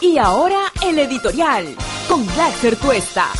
Y ahora el editorial con Glaxer Tuesta.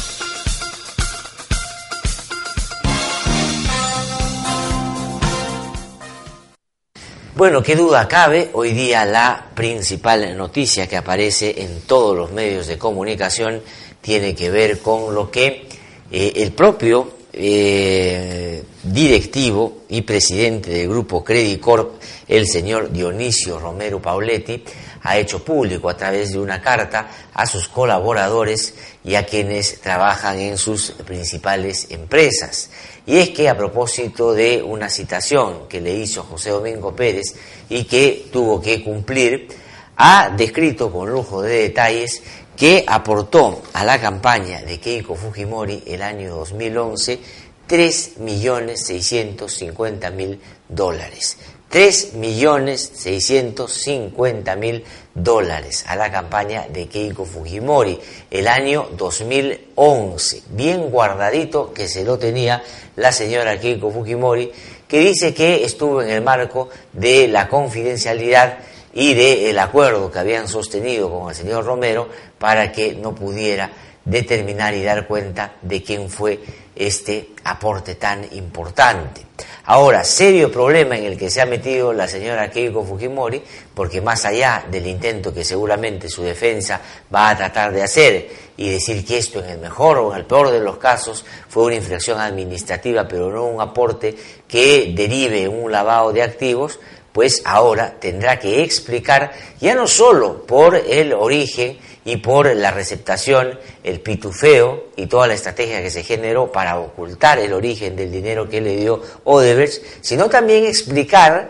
Bueno, qué duda cabe, hoy día la principal noticia que aparece en todos los medios de comunicación tiene que ver con lo que eh, el propio eh, directivo y presidente del grupo Credit Corp, el señor Dionisio Romero Pauletti, ha hecho público a través de una carta a sus colaboradores y a quienes trabajan en sus principales empresas. Y es que a propósito de una citación que le hizo José Domingo Pérez y que tuvo que cumplir, ha descrito con lujo de detalles que aportó a la campaña de Keiko Fujimori el año 2011 3.650.000 dólares. 3.650.000 dólares a la campaña de Keiko Fujimori el año 2011. Bien guardadito que se lo tenía la señora Keiko Fujimori, que dice que estuvo en el marco de la confidencialidad y del acuerdo que habían sostenido con el señor Romero para que no pudiera determinar y dar cuenta de quién fue este aporte tan importante. Ahora, serio problema en el que se ha metido la señora Keiko Fujimori, porque más allá del intento que seguramente su defensa va a tratar de hacer y decir que esto en el mejor o en el peor de los casos fue una infracción administrativa, pero no un aporte que derive en un lavado de activos, pues ahora tendrá que explicar ya no solo por el origen y por la receptación, el pitufeo y toda la estrategia que se generó para ocultar el origen del dinero que le dio Odebrecht, sino también explicar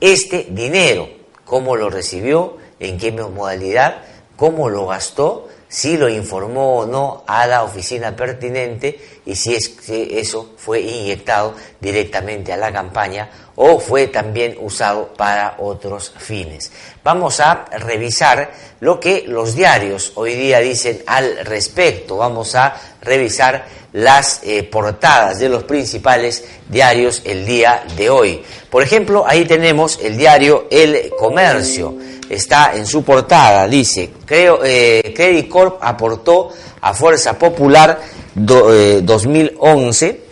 este dinero, cómo lo recibió, en qué modalidad, cómo lo gastó, si lo informó o no a la oficina pertinente y si es que eso fue inyectado directamente a la campaña o fue también usado para otros fines. Vamos a revisar lo que los diarios hoy día dicen al respecto. Vamos a revisar las eh, portadas de los principales diarios el día de hoy. Por ejemplo, ahí tenemos el diario El Comercio. Está en su portada, dice, creo, eh, Credit Corp aportó a Fuerza Popular 2011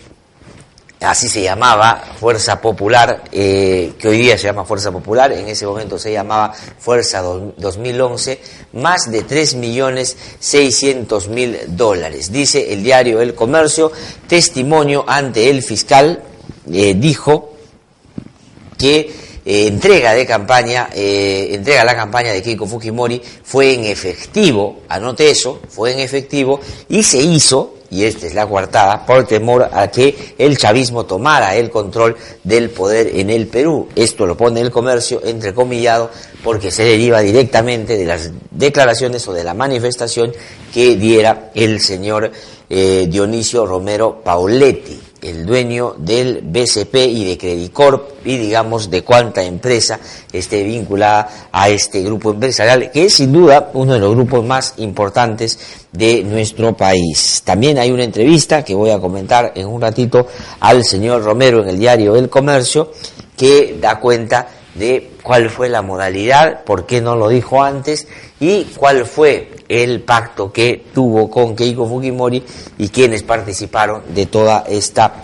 así se llamaba Fuerza Popular, eh, que hoy día se llama Fuerza Popular, en ese momento se llamaba Fuerza 2011, más de 3.600.000 dólares. Dice el diario El Comercio, testimonio ante el fiscal, eh, dijo que eh, entrega de campaña, entrega la campaña de Keiko Fujimori fue en efectivo, anote eso, fue en efectivo y se hizo y esta es la coartada, por temor a que el chavismo tomara el control del poder en el Perú. Esto lo pone el comercio entrecomillado porque se deriva directamente de las declaraciones o de la manifestación que diera el señor eh, Dionisio Romero Pauletti el dueño del BCP y de Credicorp y digamos de cuánta empresa esté vinculada a este grupo empresarial, que es sin duda uno de los grupos más importantes de nuestro país. También hay una entrevista que voy a comentar en un ratito al señor Romero en el diario El Comercio, que da cuenta de cuál fue la modalidad, por qué no lo dijo antes y cuál fue el pacto que tuvo con Keiko Fujimori y quienes participaron de toda esta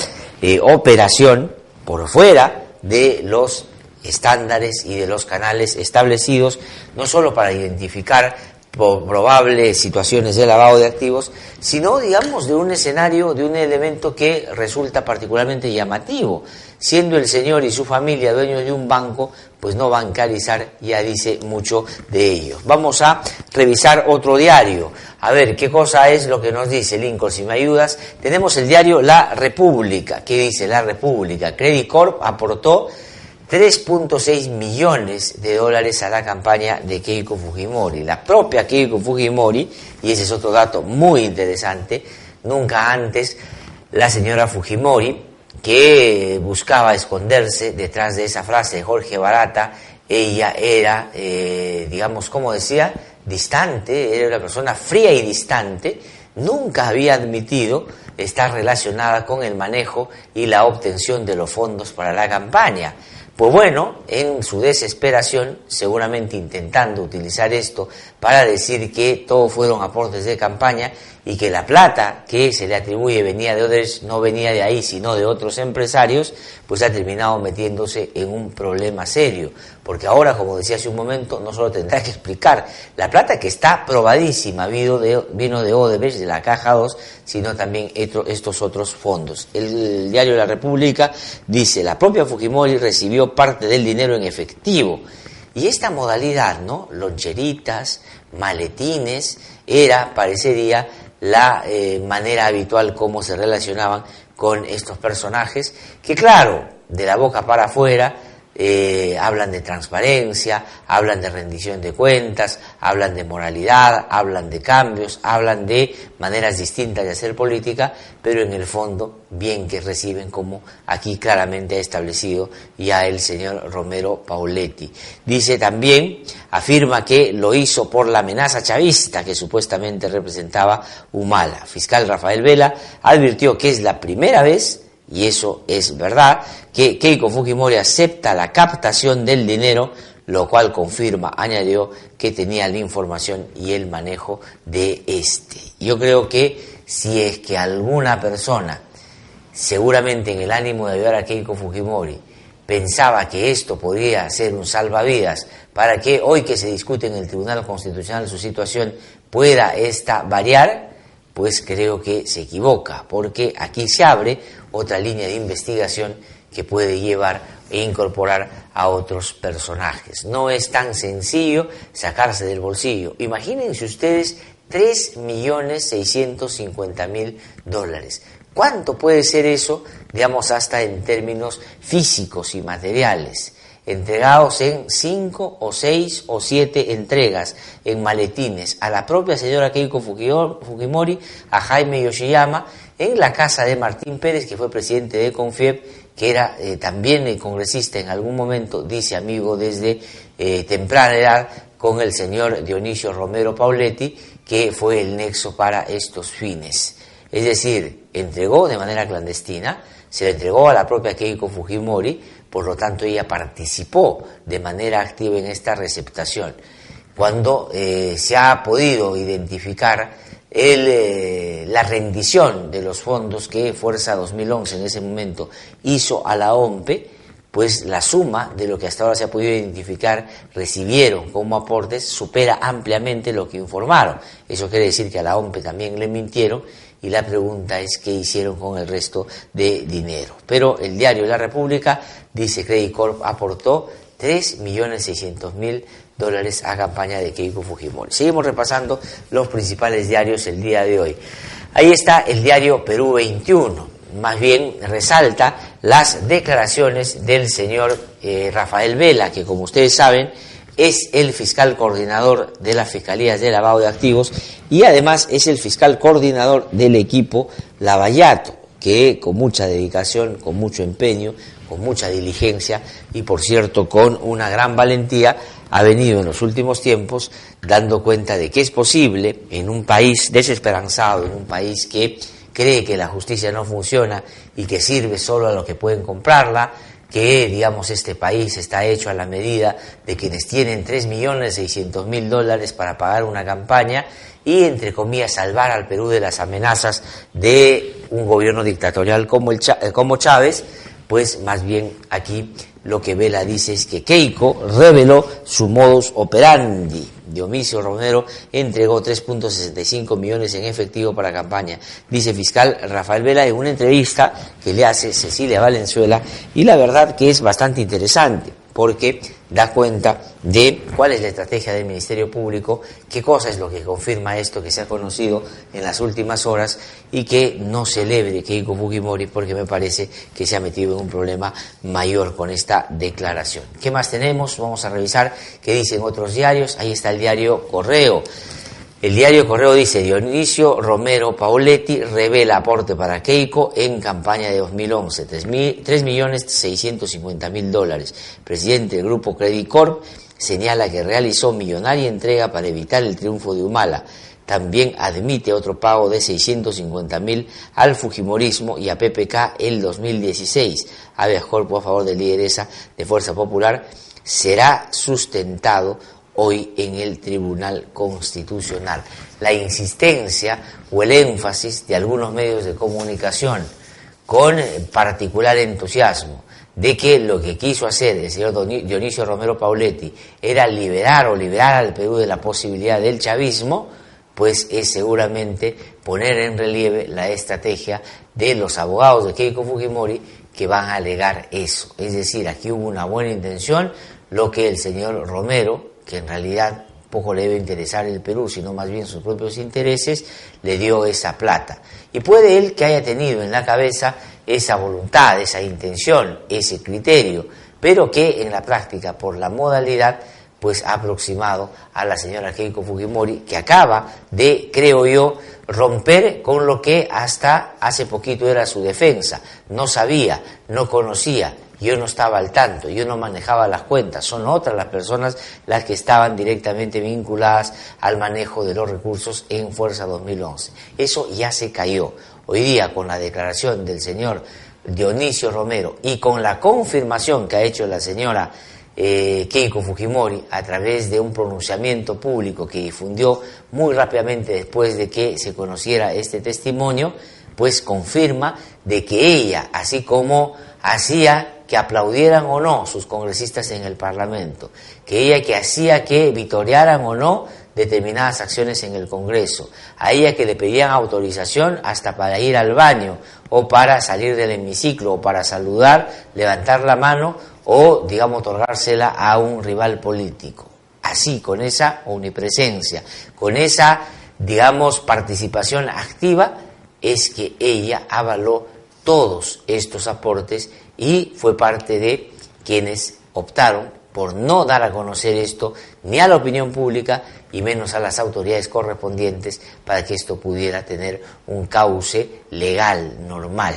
eh, operación por fuera de los estándares y de los canales establecidos, no solo para identificar probables situaciones de lavado de activos, sino, digamos, de un escenario, de un elemento que resulta particularmente llamativo. Siendo el señor y su familia dueños de un banco, pues no bancarizar ya dice mucho de ellos. Vamos a revisar otro diario, a ver qué cosa es lo que nos dice Lincoln, si me ayudas. Tenemos el diario La República. ¿Qué dice La República? Credit Corp aportó 3.6 millones de dólares a la campaña de Keiko Fujimori. La propia Keiko Fujimori, y ese es otro dato muy interesante, nunca antes la señora Fujimori, que buscaba esconderse detrás de esa frase de Jorge Barata, ella era, eh, digamos, como decía, distante, era una persona fría y distante, nunca había admitido estar relacionada con el manejo y la obtención de los fondos para la campaña Pues bueno, en su desesperación, seguramente intentando utilizar esto para decir que todos fueron aportes de campaña y que la plata que se le atribuye venía de otros, no venía de ahí, sino de otros empresarios, pues ha terminado metiéndose en un problema serio. Porque ahora, como decía hace un momento, no solo tendrá que explicar la plata que está probadísima, vino de, vino de Odebrecht, de la Caja 2, sino también estos otros fondos. El diario la República dice, la propia Fujimori recibió parte del dinero en efectivo. Y esta modalidad, ¿no? Loncheritas, maletines, era, parecería, la eh, manera habitual como se relacionaban con estos personajes, que claro, de la boca para afuera, eh, hablan de transparencia, hablan de rendición de cuentas, hablan de moralidad, hablan de cambios, hablan de maneras distintas de hacer política, pero en el fondo bien que reciben como aquí claramente ha establecido ya el señor Romero Pauletti. Dice también, afirma que lo hizo por la amenaza chavista que supuestamente representaba Humala. Fiscal Rafael Vela advirtió que es la primera vez y eso es verdad, que Keiko Fujimori acepta la captación del dinero, lo cual confirma, añadió, que tenía la información y el manejo de este. Yo creo que si es que alguna persona, seguramente en el ánimo de ayudar a Keiko Fujimori, pensaba que esto podría ser un salvavidas para que hoy que se discute en el Tribunal Constitucional su situación pueda esta variar, pues creo que se equivoca, porque aquí se abre otra línea de investigación que puede llevar e incorporar a otros personajes. No es tan sencillo sacarse del bolsillo. Imagínense ustedes 3.650.000 dólares. ¿Cuánto puede ser eso, digamos, hasta en términos físicos y materiales? Entregados en cinco o seis o siete entregas en maletines a la propia señora Keiko Fujimori, a Jaime Yoshiyama en la casa de Martín Pérez, que fue presidente de Confiep, que era eh, también congresista en algún momento, dice amigo desde eh, temprana edad, con el señor Dionisio Romero Pauletti, que fue el nexo para estos fines. Es decir, entregó de manera clandestina, se le entregó a la propia Keiko Fujimori, por lo tanto ella participó de manera activa en esta receptación. Cuando eh, se ha podido identificar eh, la rendición de los fondos que Fuerza 2011 en ese momento hizo a la OMPE, pues la suma de lo que hasta ahora se ha podido identificar recibieron como aportes supera ampliamente lo que informaron. Eso quiere decir que a la OMPE también le mintieron y la pregunta es qué hicieron con el resto de dinero. Pero el diario La República dice que Credit Corp aportó 3.600.000 dólares a campaña de Keiko Fujimori. Seguimos repasando los principales diarios el día de hoy. Ahí está el diario Perú 21. Más bien resalta las declaraciones del señor eh, Rafael Vela, que como ustedes saben es el fiscal coordinador de las Fiscalías de Lavado de Activos y además es el fiscal coordinador del equipo Lavallato, que con mucha dedicación, con mucho empeño, con mucha diligencia y por cierto con una gran valentía ha venido en los últimos tiempos dando cuenta de que es posible en un país desesperanzado, en un país que cree que la justicia no funciona y que sirve solo a los que pueden comprarla, que digamos este país está hecho a la medida de quienes tienen 3.600.000 dólares para pagar una campaña y entre comillas salvar al Perú de las amenazas de un gobierno dictatorial como, el eh, como Chávez, pues más bien aquí lo que Vela dice es que Keiko reveló su modus operandi. Dionisio Romero entregó 3.65 millones en efectivo para campaña, dice fiscal Rafael Vela en una entrevista que le hace Cecilia Valenzuela y la verdad que es bastante interesante porque da cuenta de cuál es la estrategia del Ministerio Público, qué cosa es lo que confirma esto que se ha conocido en las últimas horas y que no celebre Keiko Fujimori porque me parece que se ha metido en un problema mayor con esta declaración. ¿Qué más tenemos? Vamos a revisar qué dicen otros diarios. Ahí está el diario Correo. El diario Correo dice, Dionisio Romero Pauletti revela aporte para Keiko en campaña de 2011, 3.650.000 dólares. Presidente del grupo Credit Corp señala que realizó millonaria entrega para evitar el triunfo de Humala. también admite otro pago de 650 mil al Fujimorismo y a PPK el 2016. Habeas corpus a favor de lideresa de Fuerza Popular será sustentado hoy en el Tribunal Constitucional. La insistencia o el énfasis de algunos medios de comunicación con particular entusiasmo de que lo que quiso hacer el señor Dionisio Romero Pauletti era liberar o liberar al Perú de la posibilidad del chavismo, pues es seguramente poner en relieve la estrategia de los abogados de Keiko Fujimori que van a alegar eso. Es decir, aquí hubo una buena intención, lo que el señor Romero, que en realidad poco le debe interesar el Perú, sino más bien sus propios intereses, le dio esa plata. Y puede él que haya tenido en la cabeza esa voluntad, esa intención, ese criterio, pero que en la práctica, por la modalidad, pues ha aproximado a la señora Keiko Fujimori, que acaba de, creo yo, romper con lo que hasta hace poquito era su defensa. No sabía, no conocía, yo no estaba al tanto, yo no manejaba las cuentas, son otras las personas las que estaban directamente vinculadas al manejo de los recursos en Fuerza 2011. Eso ya se cayó. Hoy día, con la declaración del señor Dionisio Romero y con la confirmación que ha hecho la señora eh, Keiko Fujimori a través de un pronunciamiento público que difundió muy rápidamente después de que se conociera este testimonio, pues confirma de que ella, así como hacía que aplaudieran o no sus congresistas en el Parlamento, que ella que hacía que vitorearan o no determinadas acciones en el Congreso, a ella que le pedían autorización hasta para ir al baño o para salir del hemiciclo o para saludar, levantar la mano o, digamos, otorgársela a un rival político. Así, con esa omnipresencia, con esa, digamos, participación activa, es que ella avaló todos estos aportes y fue parte de quienes optaron por no dar a conocer esto ni a la opinión pública y menos a las autoridades correspondientes para que esto pudiera tener un cauce legal, normal.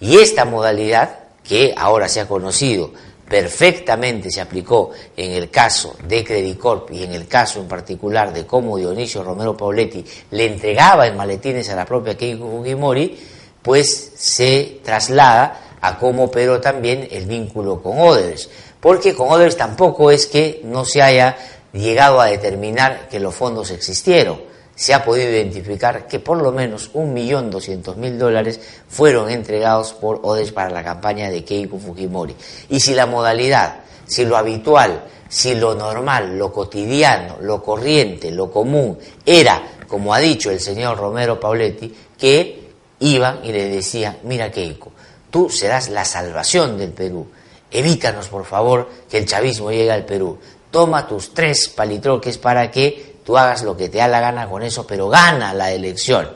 Y esta modalidad, que ahora se ha conocido perfectamente se aplicó en el caso de Credicorp y en el caso en particular de cómo Dionisio Romero Pauletti le entregaba en maletines a la propia Keiko Fujimori, pues se traslada a cómo pero también el vínculo con Odebrecht. Porque con Odebrecht tampoco es que no se haya llegado a determinar que los fondos existieron se ha podido identificar que por lo menos 1.200.000 dólares fueron entregados por Odes para la campaña de Keiko Fujimori. Y si la modalidad, si lo habitual, si lo normal, lo cotidiano, lo corriente, lo común era, como ha dicho el señor Romero Pauletti, que iban y le decían, mira Keiko, tú serás la salvación del Perú, evítanos por favor que el chavismo llegue al Perú, toma tus tres palitroques para que tú hagas lo que te da la gana con eso, pero gana la elección.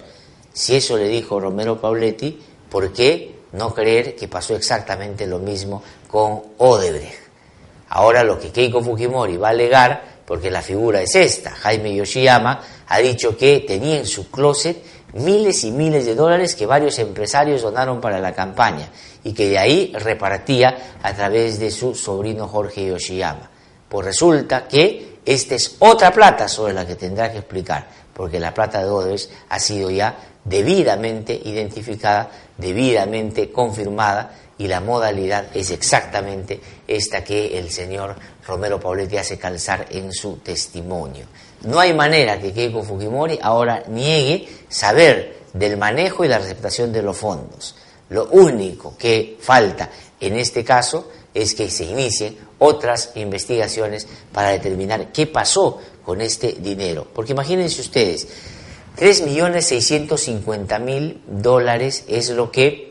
Si eso le dijo Romero Pauletti, ¿por qué no creer que pasó exactamente lo mismo con Odebrecht? Ahora lo que Keiko Fujimori va a alegar, porque la figura es esta, Jaime Yoshiyama ha dicho que tenía en su closet miles y miles de dólares que varios empresarios donaron para la campaña y que de ahí repartía a través de su sobrino Jorge Yoshiyama. Pues resulta que esta es otra plata sobre la que tendrá que explicar, porque la plata de Odebrecht ha sido ya debidamente identificada, debidamente confirmada y la modalidad es exactamente esta que el señor Romero Pauletti hace calzar en su testimonio. No hay manera que Keiko Fujimori ahora niegue saber del manejo y la receptación de los fondos. Lo único que falta en este caso es que se inicien otras investigaciones para determinar qué pasó con este dinero. Porque imagínense ustedes, 3.650.000 dólares es lo que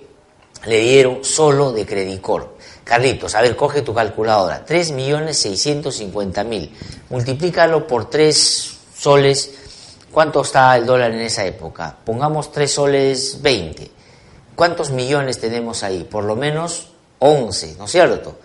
le dieron solo de Credicor. Carlitos, a ver, coge tu calculadora. 3.650.000. Multiplícalo por 3 soles. ¿Cuánto está el dólar en esa época? Pongamos 3 soles 20. ¿Cuántos millones tenemos ahí? Por lo menos 11, ¿no es cierto?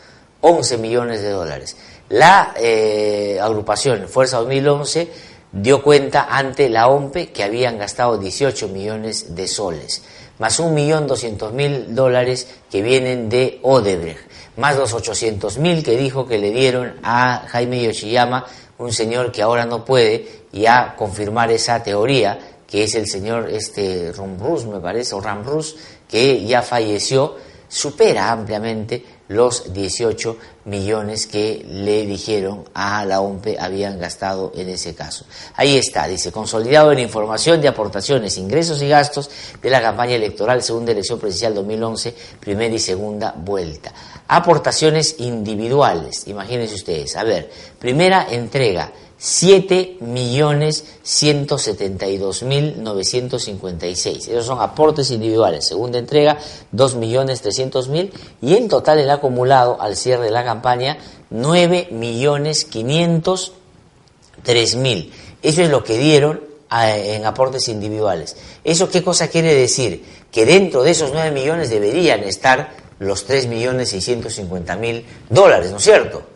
11 millones de dólares. La eh, agrupación Fuerza 2011 dio cuenta ante la OMPE que habían gastado 18 millones de soles, más 1.200.000 dólares que vienen de Odebrecht, más los 800.000 que dijo que le dieron a Jaime Yoshiyama, un señor que ahora no puede, y a confirmar esa teoría que es el señor este Rombrus, me parece, o Ramrus, que ya falleció, supera ampliamente los 18 millones que le dijeron a la OMPE habían gastado en ese caso. Ahí está, dice, consolidado en información de aportaciones, ingresos y gastos de la campaña electoral segunda elección presidencial 2011, primera y segunda vuelta. Aportaciones individuales, imagínense ustedes. A ver, primera entrega, 7.172.956. Esos son aportes individuales. Segunda entrega, 2.300.000 y en total el acumulado al cierre de la campaña, 9.503.000. Eso es lo que dieron en aportes individuales. ¿Eso qué cosa quiere decir? Que dentro de esos 9 millones deberían estar los 3.650.000 dólares, ¿no es cierto?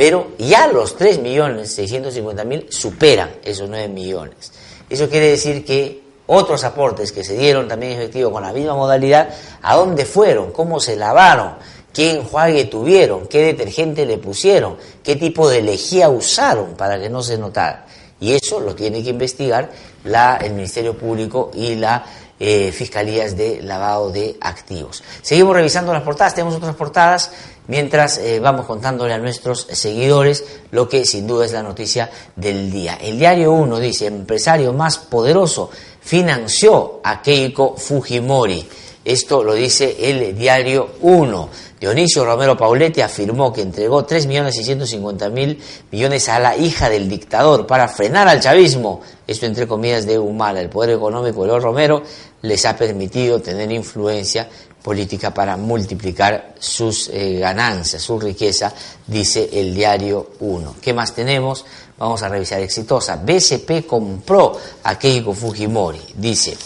Pero ya los 3.650.000 superan esos 9 millones. Eso quiere decir que otros aportes que se dieron también efectivo con la misma modalidad, ¿a dónde fueron? ¿Cómo se lavaron? ¿Qué enjuague tuvieron? ¿Qué detergente le pusieron? ¿Qué tipo de lejía usaron para que no se notara? Y eso lo tiene que investigar la, el Ministerio Público y la eh, fiscalías de lavado de activos. Seguimos revisando las portadas, tenemos otras portadas mientras eh, vamos contándole a nuestros seguidores lo que sin duda es la noticia del día. El diario 1 dice, empresario más poderoso financió a Keiko Fujimori. Esto lo dice el diario 1. Dionisio Romero Pauletti afirmó que entregó 3.650.000 millones a la hija del dictador para frenar al chavismo. Esto entre comillas de Humala. El poder económico de los Romero les ha permitido tener influencia política para multiplicar sus eh, ganancias, su riqueza, dice el diario 1. ¿Qué más tenemos? Vamos a revisar exitosa. BCP compró a Keiko Fujimori. Dice,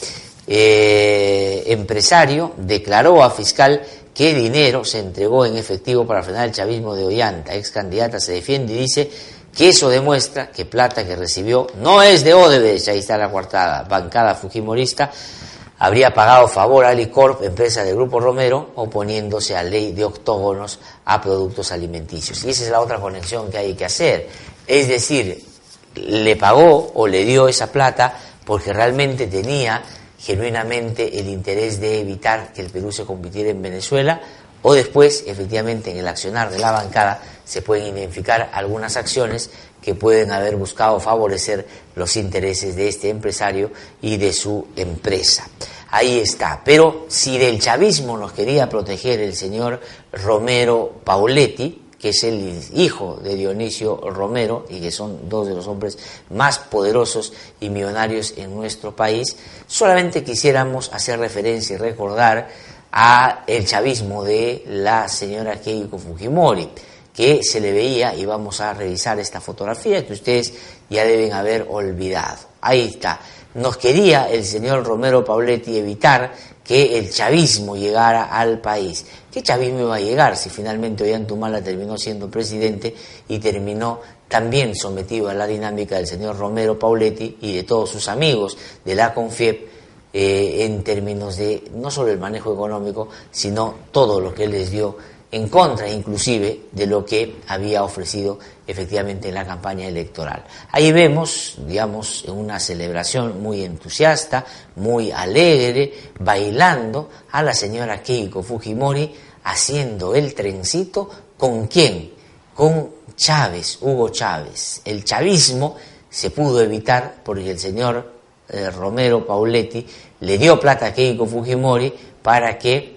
eh, empresario declaró a fiscal que dinero se entregó en efectivo para frenar el chavismo de Ollanta. Ex candidata se defiende y dice que eso demuestra que plata que recibió no es de Odebrecht, ahí está la cuartada, bancada fujimorista, habría pagado favor a Alicorp, empresa del Grupo Romero, oponiéndose a ley de octógonos a productos alimenticios. Y esa es la otra conexión que hay que hacer. Es decir, le pagó o le dio esa plata porque realmente tenía genuinamente el interés de evitar que el Perú se convirtiera en Venezuela o después, efectivamente, en el accionar de la bancada se pueden identificar algunas acciones que pueden haber buscado favorecer los intereses de este empresario y de su empresa. Ahí está. Pero si del chavismo nos quería proteger el señor Romero Pauletti, que es el hijo de Dionisio Romero y que son dos de los hombres más poderosos y millonarios en nuestro país, solamente quisiéramos hacer referencia y recordar a el chavismo de la señora Keiko Fujimori, que se le veía, y vamos a revisar esta fotografía que ustedes ya deben haber olvidado. Ahí está. Nos quería el señor Romero Pauletti evitar que el chavismo llegara al país. ¿Qué chavismo iba a llegar si finalmente Ollantumala terminó siendo presidente y terminó también sometido a la dinámica del señor Romero Pauletti y de todos sus amigos de la CONFIEP eh, en términos de no solo el manejo económico, sino todo lo que les dio en contra inclusive de lo que había ofrecido efectivamente en la campaña electoral. Ahí vemos, digamos, una celebración muy entusiasta, muy alegre, bailando a la señora Keiko Fujimori haciendo el trencito con quién? Con Chávez, Hugo Chávez. El chavismo se pudo evitar porque el señor eh, Romero Pauletti le dio plata a Keiko Fujimori para que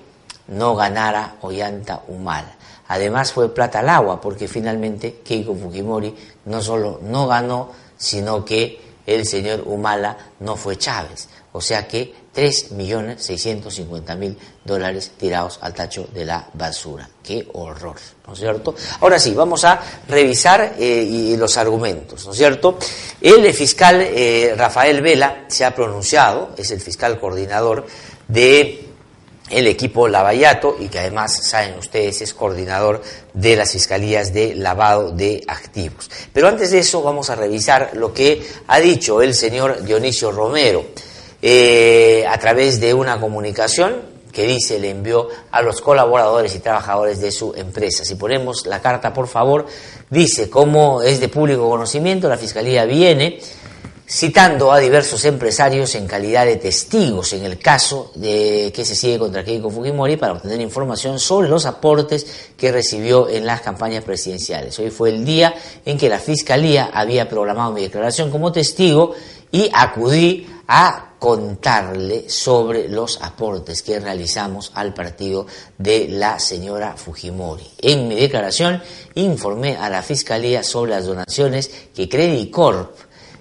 no ganara Ollanta Humala. Además fue plata al agua porque finalmente Keiko Fujimori no solo no ganó, sino que el señor Humala no fue Chávez. O sea que 3.650.000 dólares tirados al tacho de la basura. ¡Qué horror! ¿No es cierto? Ahora sí, vamos a revisar eh, los argumentos, ¿no es cierto? El fiscal eh, Rafael Vela se ha pronunciado, es el fiscal coordinador de el equipo Lavallato y que además, saben ustedes, es coordinador de las fiscalías de lavado de activos. Pero antes de eso vamos a revisar lo que ha dicho el señor Dionisio Romero eh, a través de una comunicación que dice le envió a los colaboradores y trabajadores de su empresa. Si ponemos la carta, por favor, dice, como es de público conocimiento, la Fiscalía viene citando a diversos empresarios en calidad de testigos en el caso de que se sigue contra Keiko Fujimori para obtener información sobre los aportes que recibió en las campañas presidenciales. Hoy fue el día en que la Fiscalía había programado mi declaración como testigo y acudí a contarle sobre los aportes que realizamos al partido de la señora Fujimori. En mi declaración informé a la Fiscalía sobre las donaciones que Credit Corp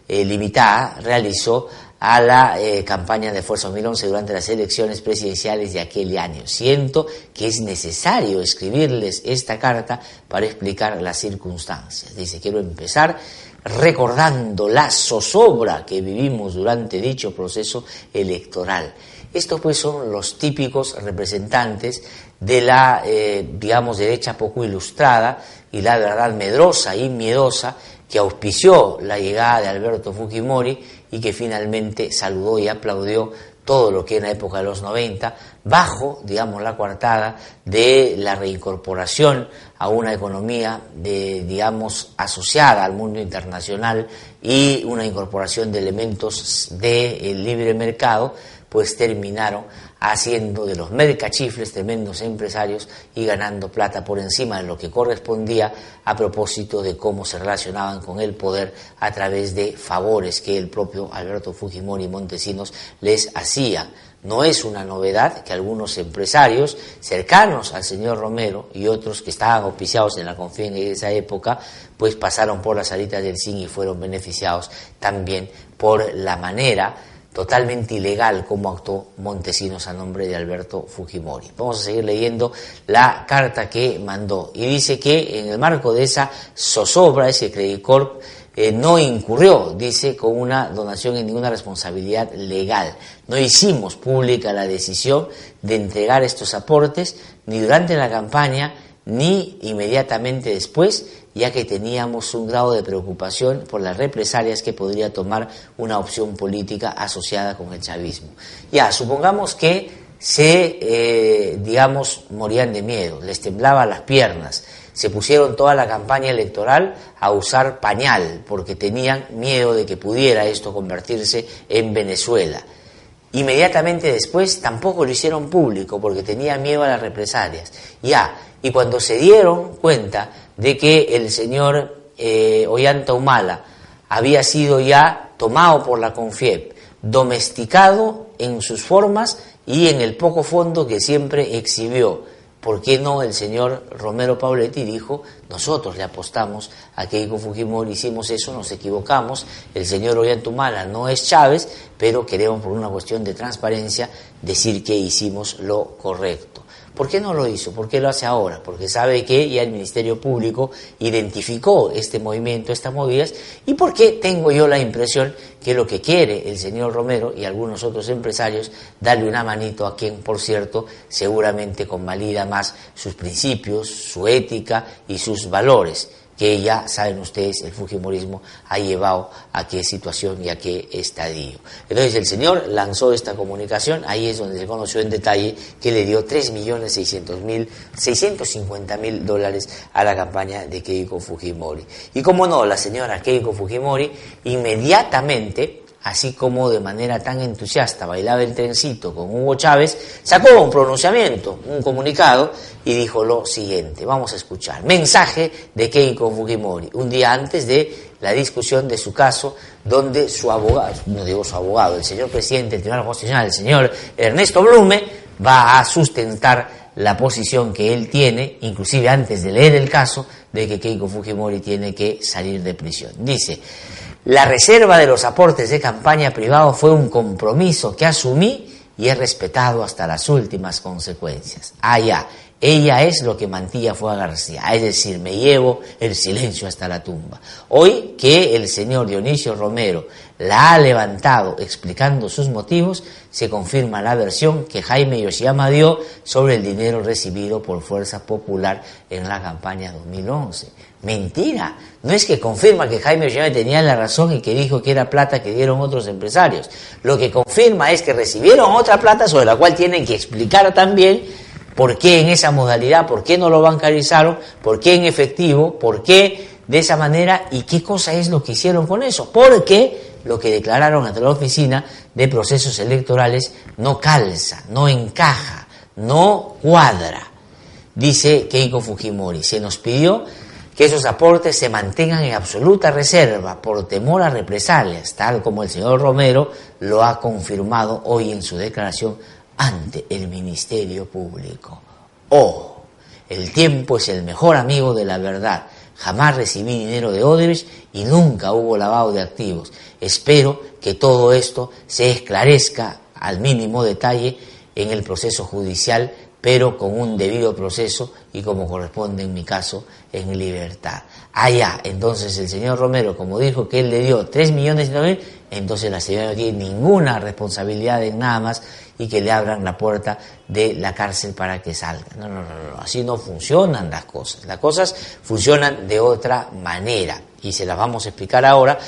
eh, limitada realizó a la eh, campaña de Fuerza 2011 durante las elecciones presidenciales de aquel año. Siento que es necesario escribirles esta carta para explicar las circunstancias. Dice, quiero empezar recordando la zozobra que vivimos durante dicho proceso electoral. Estos pues son los típicos representantes de la, eh, digamos, derecha poco ilustrada y la verdad medrosa y miedosa que auspició la llegada de Alberto Fujimori y que finalmente saludó y aplaudió todo lo que en la época de los 90, bajo, digamos, la coartada de la reincorporación a una economía, de, digamos, asociada al mundo internacional y una incorporación de elementos del libre mercado, pues terminaron haciendo de los mercachifles tremendos empresarios y ganando plata por encima de lo que correspondía a propósito de cómo se relacionaban con el poder a través de favores que el propio Alberto Fujimori y Montesinos les hacía. No es una novedad que algunos empresarios cercanos al señor Romero y otros que estaban auspiciados en la confianza en esa época, pues pasaron por las salitas del CIN y fueron beneficiados también por la manera totalmente ilegal como actuó Montesinos a nombre de Alberto Fujimori. Vamos a seguir leyendo la carta que mandó y dice que en el marco de esa zozobra, ese Credit Corp eh, no incurrió, dice, con una donación en ninguna responsabilidad legal. No hicimos pública la decisión de entregar estos aportes ni durante la campaña ni inmediatamente después, ya que teníamos un grado de preocupación por las represalias que podría tomar una opción política asociada con el chavismo. Ya, supongamos que se, eh, digamos, morían de miedo, les temblaban las piernas, se pusieron toda la campaña electoral a usar pañal, porque tenían miedo de que pudiera esto convertirse en Venezuela. Inmediatamente después tampoco lo hicieron público porque tenían miedo a las represalias. Ya, y cuando se dieron cuenta de que el señor eh, Ollanta Humala había sido ya tomado por la CONFIEP, domesticado en sus formas y en el poco fondo que siempre exhibió. ¿Por qué no el señor Romero Pauletti dijo, nosotros le apostamos a Keiko Fujimori, hicimos eso, nos equivocamos, el señor Humala no es Chávez, pero queremos por una cuestión de transparencia decir que hicimos lo correcto. ¿Por qué no lo hizo? ¿Por qué lo hace ahora? Porque sabe que ya el Ministerio Público identificó este movimiento, estas movidas, y porque tengo yo la impresión que lo que quiere el señor Romero y algunos otros empresarios, darle una manito a quien, por cierto, seguramente convalida más sus principios, su ética y sus valores que ya saben ustedes el Fujimorismo ha llevado a qué situación y a qué estadio. Entonces el señor lanzó esta comunicación, ahí es donde se conoció en detalle que le dio 3.600.000, 650.000 dólares a la campaña de Keiko Fujimori. Y como no, la señora Keiko Fujimori inmediatamente así como de manera tan entusiasta bailaba el trencito con Hugo Chávez, sacó un pronunciamiento, un comunicado y dijo lo siguiente. Vamos a escuchar. Mensaje de Keiko Fujimori, un día antes de la discusión de su caso, donde su abogado, no digo su abogado, el señor presidente del Tribunal Constitucional, el señor Ernesto Blume, va a sustentar la posición que él tiene, inclusive antes de leer el caso, de que Keiko Fujimori tiene que salir de prisión. Dice, la reserva de los aportes de campaña privado fue un compromiso que asumí y he respetado hasta las últimas consecuencias. Ah, ya, ella es lo que mantilla fue a García, es decir, me llevo el silencio hasta la tumba. Hoy que el señor Dionisio Romero la ha levantado explicando sus motivos, se confirma la versión que Jaime Yoshiyama dio sobre el dinero recibido por Fuerza Popular en la campaña 2011. Mentira. No es que confirma que Jaime Ollave tenía la razón y que dijo que era plata que dieron otros empresarios. Lo que confirma es que recibieron otra plata sobre la cual tienen que explicar también por qué en esa modalidad, por qué no lo bancarizaron, por qué en efectivo, por qué de esa manera y qué cosa es lo que hicieron con eso. Porque lo que declararon ante la oficina de procesos electorales no calza, no encaja, no cuadra. Dice Keiko Fujimori, se nos pidió que esos aportes se mantengan en absoluta reserva por temor a represalias, tal como el señor Romero lo ha confirmado hoy en su declaración ante el Ministerio Público. Oh, el tiempo es el mejor amigo de la verdad. Jamás recibí dinero de Odebrecht y nunca hubo lavado de activos. Espero que todo esto se esclarezca al mínimo detalle en el proceso judicial pero con un debido proceso y como corresponde en mi caso, en libertad. Allá, entonces el señor Romero, como dijo que él le dio 3 millones de mil, entonces la señora no tiene ninguna responsabilidad en nada más y que le abran la puerta de la cárcel para que salga. No, no, no, no, así no funcionan las cosas. Las cosas funcionan de otra manera y se las vamos a explicar ahora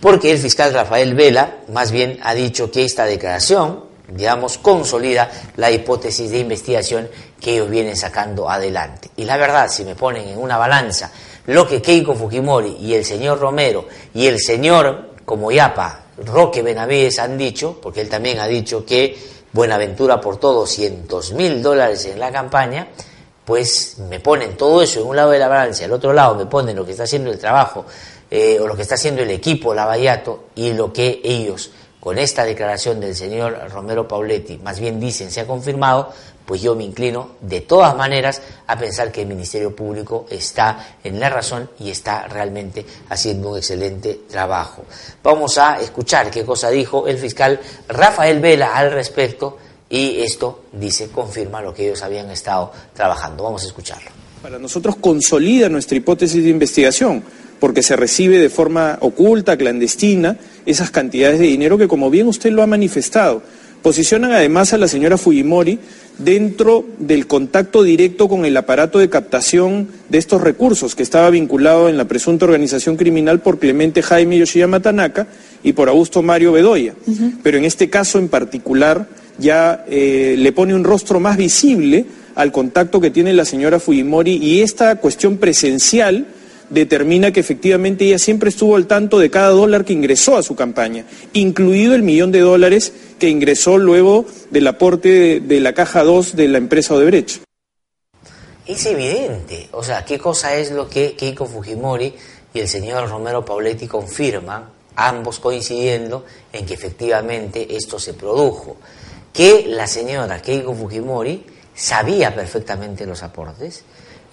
porque el fiscal Rafael Vela más bien ha dicho que esta declaración digamos, consolida la hipótesis de investigación que ellos vienen sacando adelante. Y la verdad, si me ponen en una balanza lo que Keiko Fujimori y el señor Romero y el señor como Yapa, Roque Benavides han dicho, porque él también ha dicho que Buenaventura aportó 200 mil dólares en la campaña, pues me ponen todo eso en un lado de la balanza, al otro lado me ponen lo que está haciendo el trabajo eh, o lo que está haciendo el equipo Lavallato y lo que ellos con esta declaración del señor Romero Pauletti, más bien dicen se ha confirmado, pues yo me inclino de todas maneras a pensar que el Ministerio Público está en la razón y está realmente haciendo un excelente trabajo. Vamos a escuchar qué cosa dijo el fiscal Rafael Vela al respecto y esto dice, confirma lo que ellos habían estado trabajando. Vamos a escucharlo. Para nosotros consolida nuestra hipótesis de investigación porque se recibe de forma oculta, clandestina, esas cantidades de dinero que, como bien usted lo ha manifestado, posicionan además a la señora Fujimori dentro del contacto directo con el aparato de captación de estos recursos que estaba vinculado en la presunta organización criminal por Clemente Jaime Yoshiyama Tanaka y por Augusto Mario Bedoya. Pero en este caso en particular ya eh, le pone un rostro más visible al contacto que tiene la señora Fujimori y esta cuestión presencial determina que efectivamente ella siempre estuvo al tanto de cada dólar que ingresó a su campaña, incluido el millón de dólares que ingresó luego del aporte de, la caja 2 de la empresa Odebrecht. Es evidente, o sea, qué cosa es lo que Keiko Fujimori y el señor Romero Pauletti confirman, ambos coincidiendo en que efectivamente esto se produjo, que la señora Keiko Fujimori sabía perfectamente los aportes,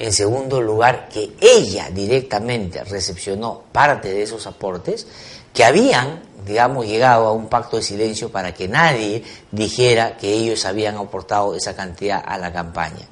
en segundo lugar, que ella directamente recepcionó parte de esos aportes que habían, digamos, llegado a un pacto de silencio para que nadie dijera que ellos habían aportado esa cantidad a la campaña.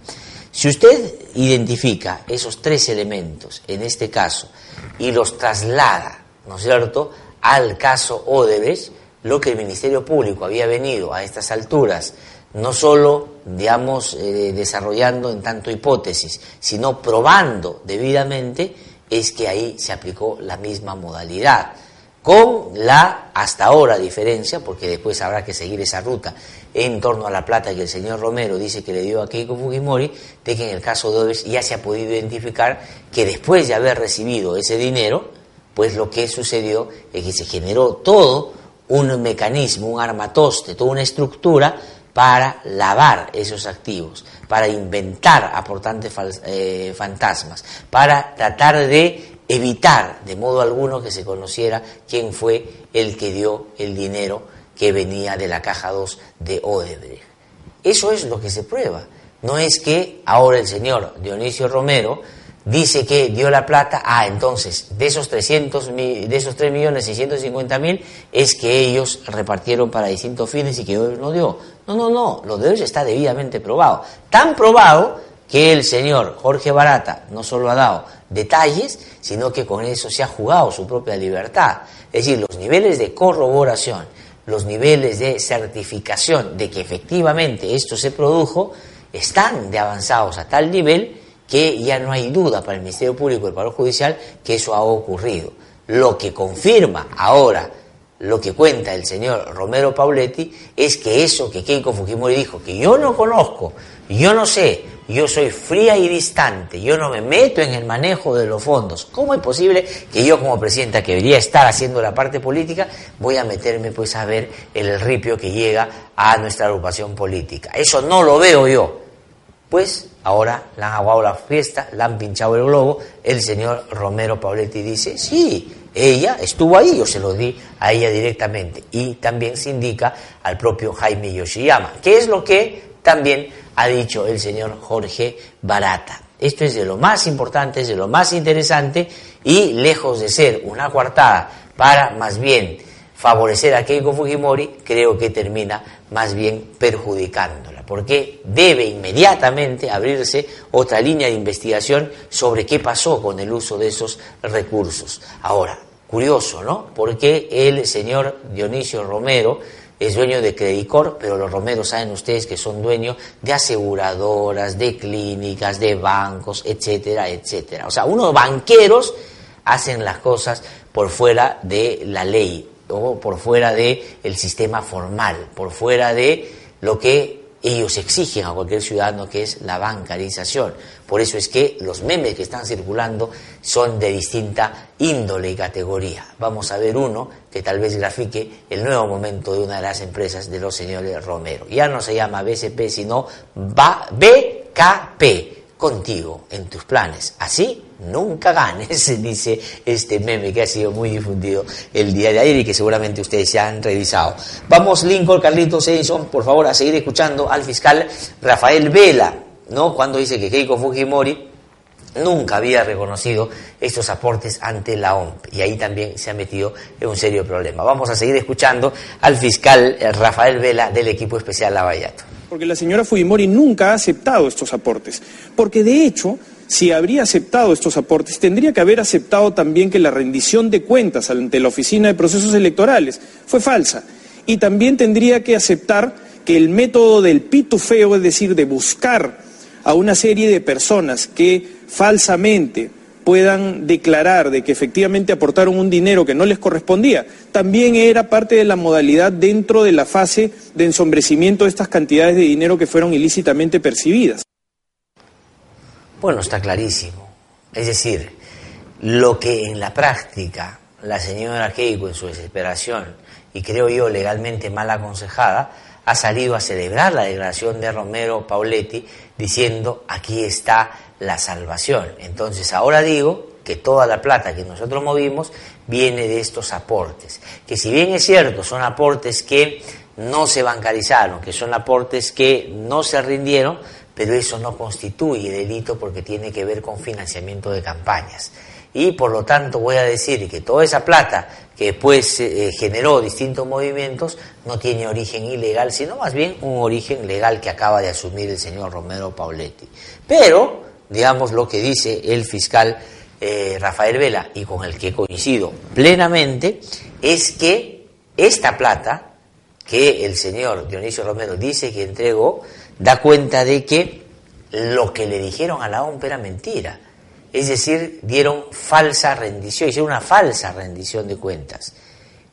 Si usted identifica esos tres elementos en este caso y los traslada, ¿no es cierto?, al caso Odebrecht, lo que el Ministerio Público había venido a estas alturas no solo, digamos, eh, desarrollando en tanto hipótesis, sino probando debidamente, es que ahí se aplicó la misma modalidad, con la hasta ahora diferencia, porque después habrá que seguir esa ruta en torno a la plata que el señor Romero dice que le dio a Keiko Fujimori, de que en el caso de Odebrecht ya se ha podido identificar que después de haber recibido ese dinero, pues lo que sucedió es que se generó todo un mecanismo, un armatoste, toda una estructura para lavar esos activos, para inventar aportantes eh, fantasmas, para tratar de evitar de modo alguno que se conociera quién fue el que dio el dinero que venía de la caja 2 de Odebrecht. Eso es lo que se prueba. No es que ahora el señor Dionisio Romero dice que dio la plata, ah, entonces, de esos 300, de esos 3 millones 650 mil, es que ellos repartieron para distintos fines y que hoy no dio. No, no, no, lo de hoy está debidamente probado. Tan probado que el señor Jorge Barata no solo ha dado detalles, sino que con eso se ha jugado su propia libertad. Es decir, los niveles de corroboración, los niveles de certificación de que efectivamente esto se produjo, están de avanzados a tal nivel que ya no hay duda para el Ministerio Público y el Poder Judicial que eso ha ocurrido. Lo que confirma ahora lo que cuenta el señor Romero Pauletti es que eso que Keiko Fujimori dijo, que yo no conozco, yo no sé, yo soy fría y distante, yo no me meto en el manejo de los fondos. ¿Cómo es posible que yo como presidenta que debería estar haciendo la parte política voy a meterme pues a ver el ripio que llega a nuestra agrupación política? Eso no lo veo yo. Pues ahora le han aguado la fiesta, le han pinchado el globo, el señor Romero Pauletti dice, sí, ella estuvo ahí, yo se lo di a ella directamente. Y también se indica al propio Jaime Yoshiyama, que es lo que también ha dicho el señor Jorge Barata. Esto es de lo más importante, es de lo más interesante y lejos de ser una coartada para más bien favorecer a Keiko Fujimori, creo que termina más bien perjudicándola, porque debe inmediatamente abrirse otra línea de investigación sobre qué pasó con el uso de esos recursos. Ahora, curioso, ¿no? Porque el señor Dionisio Romero, es dueño de Credicor, pero los romeros saben ustedes que son dueños de aseguradoras, de clínicas, de bancos, etcétera, etcétera. O sea, unos banqueros hacen las cosas por fuera de la ley o por fuera el sistema formal, por fuera de lo que ellos exigen a cualquier ciudadano que es la bancarización. Por eso es que los memes que están circulando son de distinta índole y categoría. Vamos a ver uno que tal vez grafique el nuevo momento de una de las empresas de los señores Romero. Ya no se llama BCP, sino BKP contigo en tus planes. Así nunca ganes, dice este meme que ha sido muy difundido el día de ayer y que seguramente ustedes ya han revisado. Vamos, Lincoln, Carlitos Edison, por favor, a seguir escuchando al fiscal Rafael Vela, ¿no? Cuando dice que Keiko Fujimori nunca había reconocido estos aportes ante la OMP y ahí también se ha metido en un serio problema. Vamos a seguir escuchando al fiscal Rafael Vela del equipo especial Lavallato. Porque la señora Fujimori nunca ha aceptado estos aportes. Porque de hecho, si habría aceptado estos aportes, tendría que haber aceptado también que la rendición de cuentas ante la Oficina de Procesos Electorales fue falsa. Y también tendría que aceptar que el método del pitufeo, es decir, de buscar a una serie de personas que falsamente puedan declarar de que efectivamente aportaron un dinero que no les correspondía, también era parte de la modalidad dentro de la fase de ensombrecimiento de estas cantidades de dinero que fueron ilícitamente percibidas. Bueno, está clarísimo. Es decir, lo que en la práctica la señora Keiko en su desesperación, y creo yo legalmente mal aconsejada, ha salido a celebrar la declaración de Romero Pauletti diciendo aquí está la salvación. Entonces ahora digo que toda la plata que nosotros movimos viene de estos aportes, que si bien es cierto, son aportes que no se bancarizaron, que son aportes que no se rindieron, pero eso no constituye delito porque tiene que ver con financiamiento de campañas. Y por lo tanto voy a decir que toda esa plata que después eh, generó distintos movimientos no tiene origen ilegal, sino más bien un origen legal que acaba de asumir el señor Romero Pauletti. Pero digamos, lo que dice el fiscal eh, Rafael Vela y con el que coincido plenamente, es que esta plata que el señor Dionisio Romero dice que entregó, da cuenta de que lo que le dijeron a la OMP era mentira. Es decir, dieron falsa rendición, hicieron una falsa rendición de cuentas.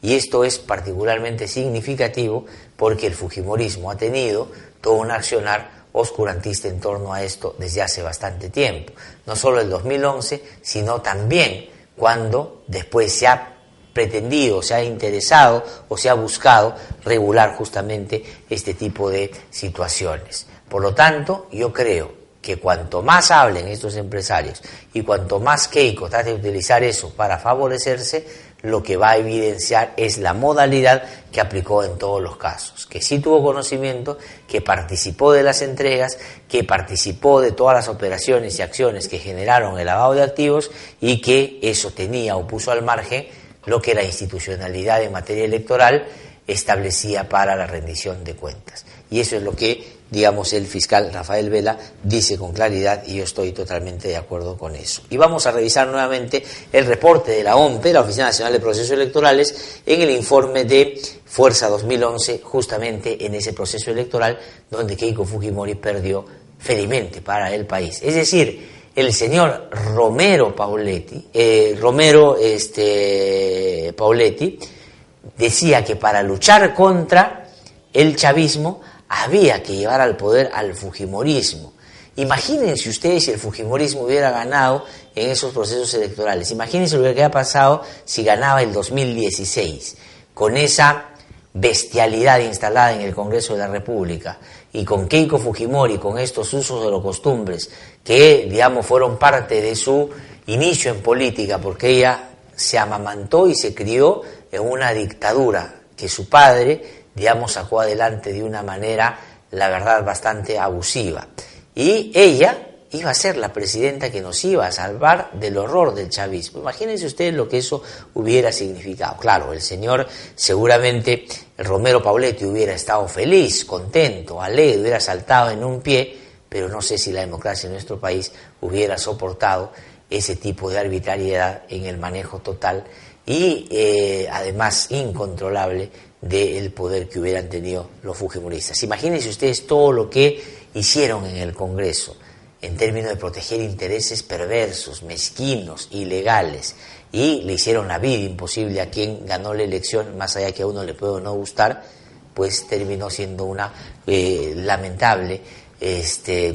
Y esto es particularmente significativo porque el Fujimorismo ha tenido todo un accionar oscurantista en torno a esto desde hace bastante tiempo. No solo el 2011, sino también cuando después se ha pretendido, se ha interesado o se ha buscado regular justamente este tipo de situaciones. Por lo tanto, yo creo que cuanto más hablen estos empresarios y cuanto más Keiko trate de utilizar eso para favorecerse, lo que va a evidenciar es la modalidad que aplicó en todos los casos, que sí tuvo conocimiento, que participó de las entregas, que participó de todas las operaciones y acciones que generaron el lavado de activos y que eso tenía o puso al margen lo que la institucionalidad en materia electoral establecía para la rendición de cuentas. Y eso es lo que digamos, el fiscal Rafael Vela dice con claridad y yo estoy totalmente de acuerdo con eso. Y vamos a revisar nuevamente el reporte de la OMPE, la Oficina Nacional de Procesos Electorales, en el informe de Fuerza 2011, justamente en ese proceso electoral donde Keiko Fujimori perdió felizmente para el país. Es decir, el señor Romero Pauletti, eh, Romero este, Pauletti, decía que para luchar contra el chavismo había que llevar al poder al Fujimorismo. Imagínense ustedes si el Fujimorismo hubiera ganado en esos procesos electorales. Imagínense lo que había pasado si ganaba el 2016, con esa bestialidad instalada en el Congreso de la República y con Keiko Fujimori, con estos usos de los costumbres que, digamos, fueron parte de su inicio en política, porque ella se amamantó y se crió en una dictadura que su padre, digamos, sacó adelante de una manera, la verdad, bastante abusiva. Y ella iba a ser la presidenta que nos iba a salvar del horror del chavismo. Imagínense ustedes lo que eso hubiera significado. Claro, el señor seguramente, Romero Pauletti hubiera estado feliz, contento, alegre, hubiera saltado en un pie, pero no sé si la democracia en nuestro país hubiera soportado ese tipo de arbitrariedad en el manejo total y eh, además incontrolable del poder que hubieran tenido los fujimoristas. Imagínense ustedes todo lo que hicieron en el Congreso en términos de proteger intereses perversos, mezquinos, ilegales, y le hicieron la vida imposible a quien ganó la elección, más allá que a uno le puede no gustar, pues terminó siendo una eh, lamentable este,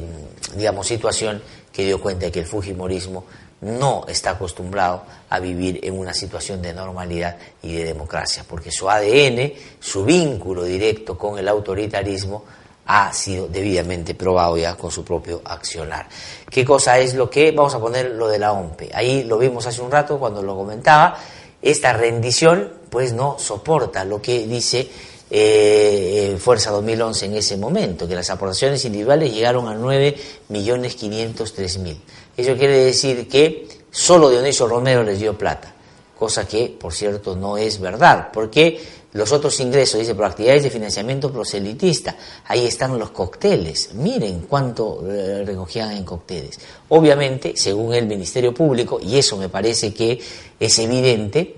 digamos, situación que dio cuenta de que el Fujimorismo no está acostumbrado a vivir en una situación de normalidad y de democracia, porque su ADN, su vínculo directo con el autoritarismo, ha sido debidamente probado ya con su propio accionar. ¿Qué cosa es lo que? Vamos a poner lo de la OMPE. Ahí lo vimos hace un rato cuando lo comentaba. Esta rendición pues no soporta lo que dice eh, Fuerza 2011 en ese momento, que las aportaciones individuales llegaron a 9.503.000. Eso quiere decir que solo Dionisio Romero les dio plata, cosa que, por cierto, no es verdad, porque los otros ingresos, dice, por actividades de financiamiento proselitista, ahí están los cócteles, miren cuánto eh, recogían en cócteles. Obviamente, según el Ministerio Público, y eso me parece que es evidente,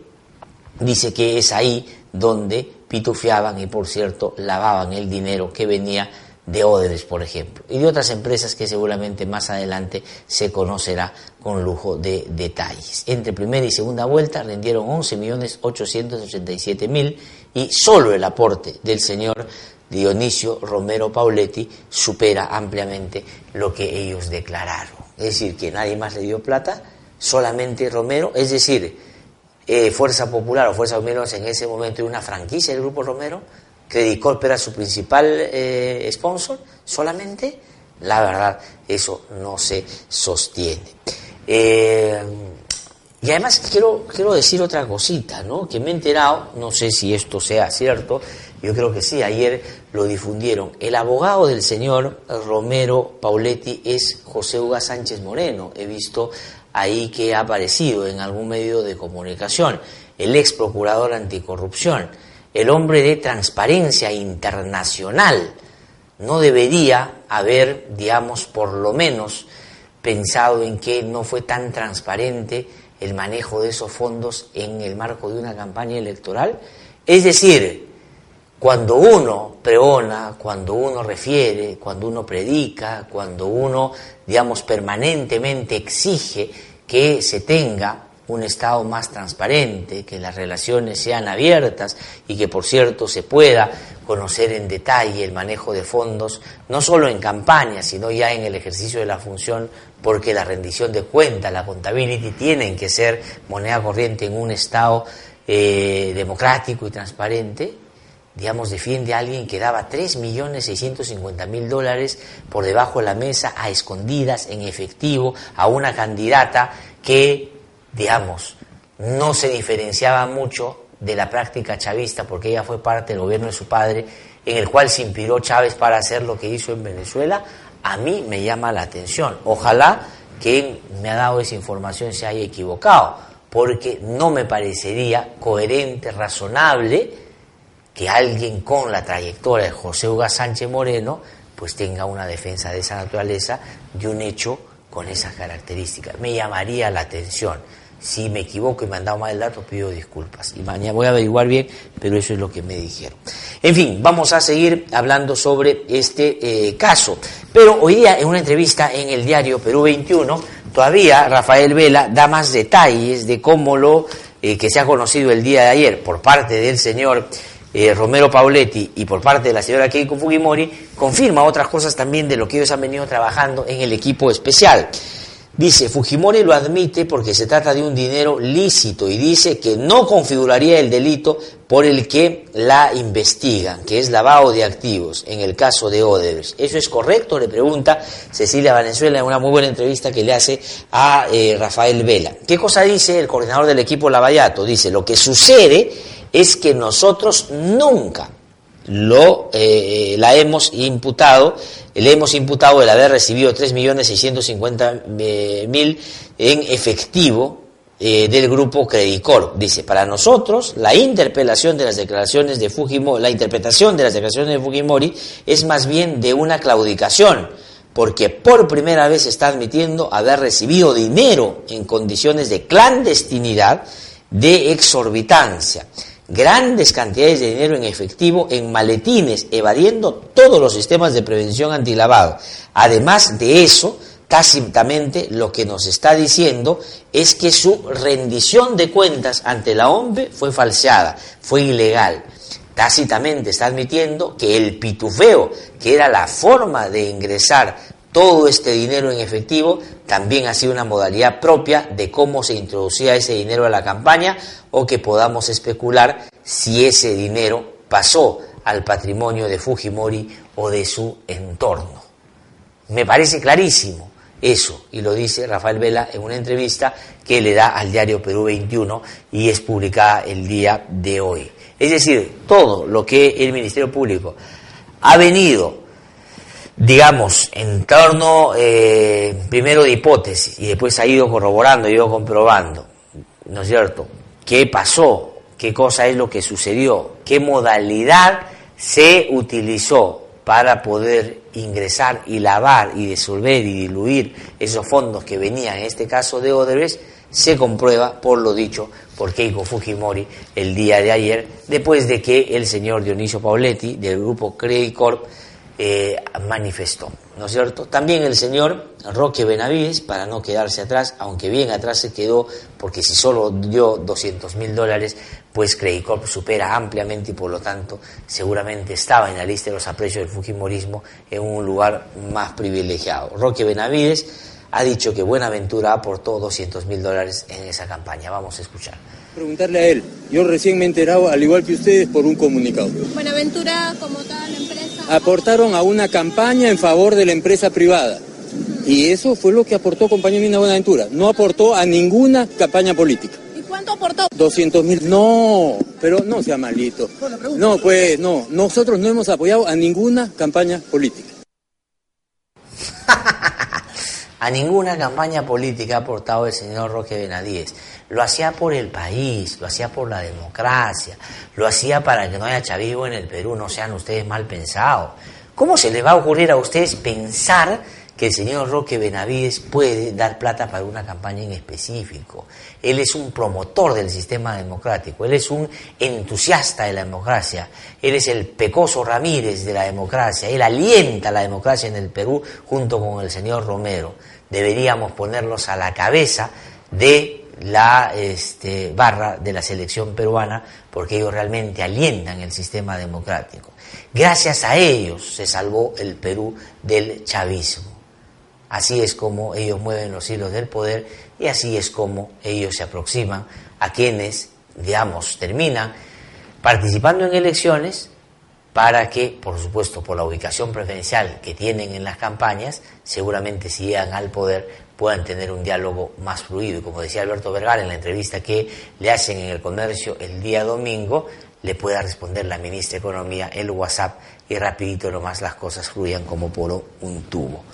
dice que es ahí donde pitufiaban y, por cierto, lavaban el dinero que venía de Odebrecht, por ejemplo, y de otras empresas que seguramente más adelante se conocerá con lujo de detalles. Entre primera y segunda vuelta rindieron 11.887.000 y solo el aporte del señor Dionisio Romero Pauletti supera ampliamente lo que ellos declararon. Es decir, que nadie más le dio plata, solamente Romero, es decir, eh, Fuerza Popular o Fuerza Romero en ese momento era una franquicia del Grupo Romero, Credit era su principal eh, sponsor, solamente, la verdad, eso no se sostiene. Eh, y además quiero, quiero decir otra cosita, ¿no? Que me he enterado, no sé si esto sea cierto, yo creo que sí, ayer lo difundieron. El abogado del señor Romero Pauletti es José Uga Sánchez Moreno. He visto ahí que ha aparecido en algún medio de comunicación, el ex procurador anticorrupción, el hombre de transparencia internacional. No debería haber, digamos, por lo menos pensado en que no fue tan transparente el manejo de esos fondos en el marco de una campaña electoral? Es decir, cuando uno preona, cuando uno refiere, cuando uno predica, cuando uno, digamos, permanentemente exige que se tenga un Estado más transparente, que las relaciones sean abiertas y que, por cierto, se pueda conocer en detalle el manejo de fondos, no solo en campaña, sino ya en el ejercicio de la función, porque la rendición de cuentas, la contability, tienen que ser moneda corriente en un Estado eh, democrático y transparente, digamos, defiende a alguien que daba 3.650.000 dólares por debajo de la mesa, a escondidas, en efectivo, a una candidata que digamos, no se diferenciaba mucho de la práctica chavista, porque ella fue parte del gobierno de su padre, en el cual se inspiró Chávez para hacer lo que hizo en Venezuela, a mí me llama la atención. Ojalá que me ha dado esa información se haya equivocado, porque no me parecería coherente, razonable, que alguien con la trayectoria de José Hugo Sánchez Moreno, pues tenga una defensa de esa naturaleza de un hecho con esas características. Me llamaría la atención. Si me equivoco y me han dado mal el dato, pido disculpas. Y mañana voy a averiguar bien, pero eso es lo que me dijeron. En fin, vamos a seguir hablando sobre este eh, caso. Pero hoy día, en una entrevista en el diario Perú 21, todavía Rafael Vela da más detalles de cómo lo eh, que se ha conocido el día de ayer por parte del señor eh, Romero Pauletti y por parte de la señora Keiko Fujimori, confirma otras cosas también de lo que ellos han venido trabajando en el equipo especial. Dice, Fujimori lo admite porque se trata de un dinero lícito y dice que no configuraría el delito por el que la investigan, que es lavado de activos en el caso de Odebrecht. ¿Eso es correcto? Le pregunta Cecilia Valenzuela en una muy buena entrevista que le hace a eh, Rafael Vela. ¿Qué cosa dice el coordinador del equipo Lavallato? Dice, lo que sucede es que nosotros nunca lo, eh, la hemos imputado, le hemos imputado el haber recibido 3.650.000 eh, en efectivo eh, del grupo Credicor. Dice, para nosotros la interpelación de las declaraciones de Fujimori, la interpretación de las declaraciones de Fujimori es más bien de una claudicación, porque por primera vez está admitiendo haber recibido dinero en condiciones de clandestinidad, de exorbitancia grandes cantidades de dinero en efectivo en maletines, evadiendo todos los sistemas de prevención antilavado. Además de eso, tácitamente lo que nos está diciendo es que su rendición de cuentas ante la OMB fue falseada, fue ilegal. Tácitamente está admitiendo que el pitufeo, que era la forma de ingresar todo este dinero en efectivo también ha sido una modalidad propia de cómo se introducía ese dinero a la campaña o que podamos especular si ese dinero pasó al patrimonio de Fujimori o de su entorno. Me parece clarísimo eso, y lo dice Rafael Vela en una entrevista que le da al diario Perú 21 y es publicada el día de hoy. Es decir, todo lo que el Ministerio Público ha venido digamos, en torno eh, primero de hipótesis y después ha ido corroborando, ha ido comprobando, ¿no es cierto? ¿Qué pasó? ¿Qué cosa es lo que sucedió? ¿Qué modalidad se utilizó para poder ingresar y lavar y disolver y diluir esos fondos que venían, en este caso de Odebrecht? Se comprueba por lo dicho por Keiko Fujimori el día de ayer, después de que el señor Dionisio Pauletti del grupo Credit Corp eh, manifestó, ¿no es cierto? También el señor Roque Benavides, para no quedarse atrás, aunque bien atrás se quedó, porque si solo dio 200 mil dólares, pues Credicorp supera ampliamente y por lo tanto seguramente estaba en la lista de los aprecios del Fujimorismo en un lugar más privilegiado. Roque Benavides ha dicho que Buenaventura aportó 200 mil dólares en esa campaña. Vamos a escuchar. Preguntarle a él. Yo recién me he enterado, al igual que ustedes, por un comunicado. Buenaventura, como tal empresa. Aportaron a una campaña en favor de la empresa privada. Y eso fue lo que aportó compañía Mina Buenaventura. No aportó a ninguna campaña política. ¿Y cuánto aportó? 200 mil. No, pero no sea malito. No, pues no. Nosotros no hemos apoyado a ninguna campaña política. a ninguna campaña política ha aportado el señor Roque Benadíez. Lo hacía por el país, lo hacía por la democracia, lo hacía para que no haya chavismo en el Perú, no sean ustedes mal pensados. ¿Cómo se les va a ocurrir a ustedes pensar que el señor Roque Benavides puede dar plata para una campaña en específico. Él es un promotor del sistema democrático, él es un entusiasta de la democracia, él es el pecoso Ramírez de la democracia, él alienta la democracia en el Perú junto con el señor Romero. Deberíamos ponerlos a la cabeza de la este, barra de la selección peruana porque ellos realmente alientan el sistema democrático. Gracias a ellos se salvó el Perú del chavismo. Así es como ellos mueven los hilos del poder y así es como ellos se aproximan a quienes, digamos, terminan participando en elecciones para que, por supuesto, por la ubicación preferencial que tienen en las campañas, seguramente si llegan al poder puedan tener un diálogo más fluido. Y como decía Alberto Vergara en la entrevista que le hacen en el comercio el día domingo, le pueda responder la ministra de Economía el WhatsApp y rapidito nomás las cosas fluyan como por un tubo.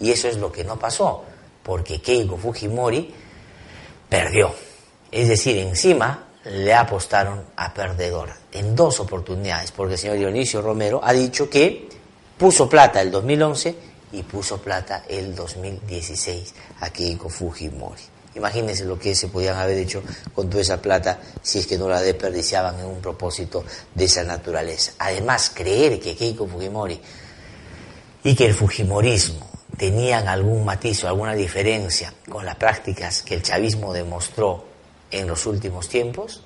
Y eso es lo que no pasó, porque Keiko Fujimori perdió. Es decir, encima le apostaron a perdedor en dos oportunidades, porque el señor Dionisio Romero ha dicho que puso plata el 2011 y puso plata el 2016 a Keiko Fujimori. Imagínense lo que se podían haber hecho con toda esa plata si es que no la desperdiciaban en un propósito de esa naturaleza. Además, creer que Keiko Fujimori y que el Fujimorismo tenían algún matiz o alguna diferencia con las prácticas que el chavismo demostró en los últimos tiempos,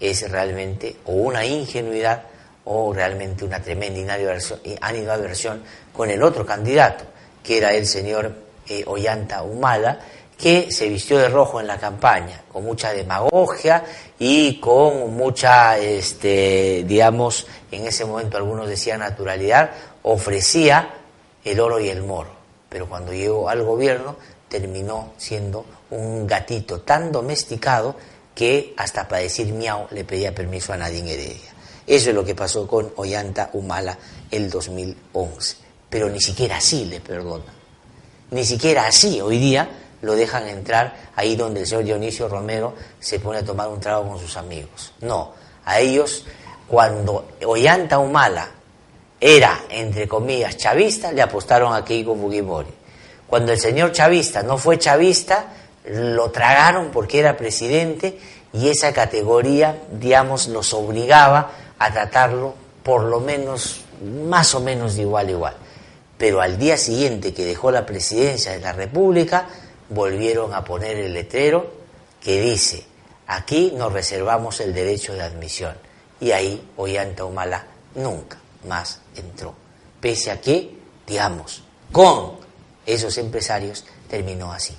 es realmente una ingenuidad o realmente una tremenda animadversión con el otro candidato, que era el señor eh, Ollanta Humala, que se vistió de rojo en la campaña, con mucha demagogia y con mucha, este, digamos, en ese momento algunos decían naturalidad, ofrecía el oro y el moro. Pero cuando llegó al gobierno terminó siendo un gatito tan domesticado que hasta para decir miau le pedía permiso a Nadine Heredia. Eso es lo que pasó con Ollanta Humala el 2011. Pero ni siquiera así le perdona. Ni siquiera así hoy día lo dejan entrar ahí donde el señor Dionisio Romero se pone a tomar un trago con sus amigos. No, a ellos cuando Ollanta Humala era, entre comillas, chavista, le apostaron a Keiko Fujimori. Cuando el señor chavista no fue chavista, lo tragaron porque era presidente y esa categoría, digamos, los obligaba a tratarlo por lo menos, más o menos de igual a igual. Pero al día siguiente que dejó la presidencia de la República, volvieron a poner el letrero que dice, aquí nos reservamos el derecho de admisión. Y ahí Ollanta Humala nunca más entró. Pese a que, digamos, con esos empresarios terminó así,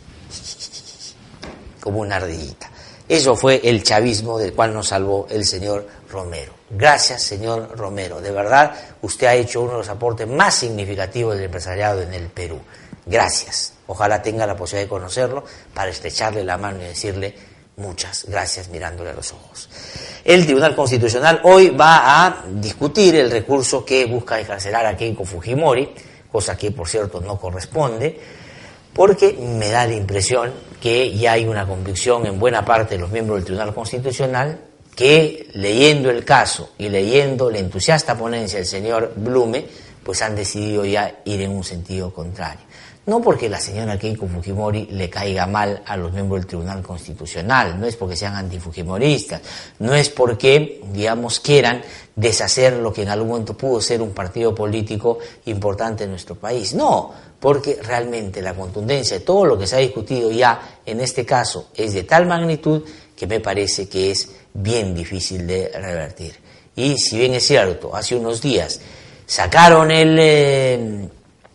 como una ardillita. Eso fue el chavismo del cual nos salvó el señor Romero. Gracias, señor Romero. De verdad, usted ha hecho uno de los aportes más significativos del empresariado en el Perú. Gracias. Ojalá tenga la posibilidad de conocerlo para estrecharle la mano y decirle muchas gracias mirándole a los ojos. El Tribunal Constitucional hoy va a discutir el recurso que busca encarcelar a Keiko Fujimori, cosa que por cierto no corresponde, porque me da la impresión que ya hay una convicción en buena parte de los miembros del Tribunal Constitucional que leyendo el caso y leyendo la entusiasta ponencia del señor Blume, pues han decidido ya ir en un sentido contrario. No porque la señora Keiko Fujimori le caiga mal a los miembros del Tribunal Constitucional, no es porque sean antifujimoristas, no es porque, digamos, quieran deshacer lo que en algún momento pudo ser un partido político importante en nuestro país. No, porque realmente la contundencia de todo lo que se ha discutido ya en este caso es de tal magnitud que me parece que es bien difícil de revertir. Y si bien es cierto, hace unos días sacaron el... Eh,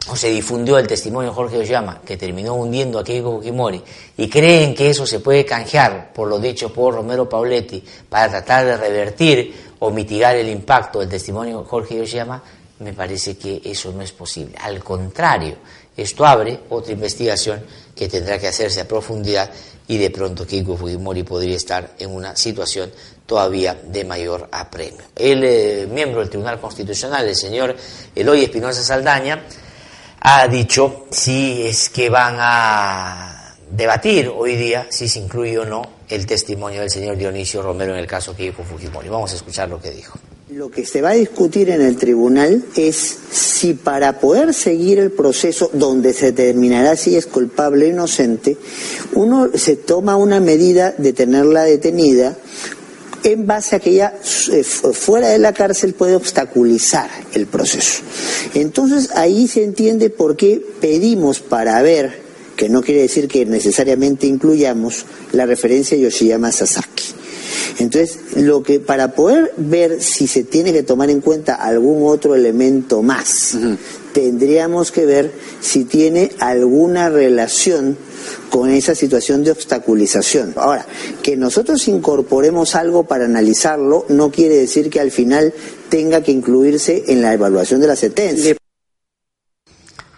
o se difundió el testimonio de Jorge Ollama, que terminó hundiendo a Keiko Fujimori, y creen que eso se puede canjear por lo dicho por Romero Pauletti para tratar de revertir o mitigar el impacto del testimonio de Jorge Ollama, me parece que eso no es posible. Al contrario, esto abre otra investigación que tendrá que hacerse a profundidad y de pronto Keiko Fujimori podría estar en una situación todavía de mayor apremio. El eh, miembro del Tribunal Constitucional, el señor Eloy Espinosa Saldaña, ha dicho si es que van a debatir hoy día si se incluye o no el testimonio del señor Dionisio Romero en el caso Keiko Fujimori. Vamos a escuchar lo que dijo. Lo que se va a discutir en el tribunal es si para poder seguir el proceso donde se determinará si es culpable o inocente, uno se toma una medida de tenerla detenida en base a que ella eh, fuera de la cárcel puede obstaculizar el proceso. Entonces ahí se entiende por qué pedimos para ver, que no quiere decir que necesariamente incluyamos la referencia a Yoshiyama Sasaki. Entonces, lo que para poder ver si se tiene que tomar en cuenta algún otro elemento más, uh -huh. tendríamos que ver si tiene alguna relación con esa situación de obstaculización. Ahora, que nosotros incorporemos algo para analizarlo no quiere decir que al final tenga que incluirse en la evaluación de la sentencia.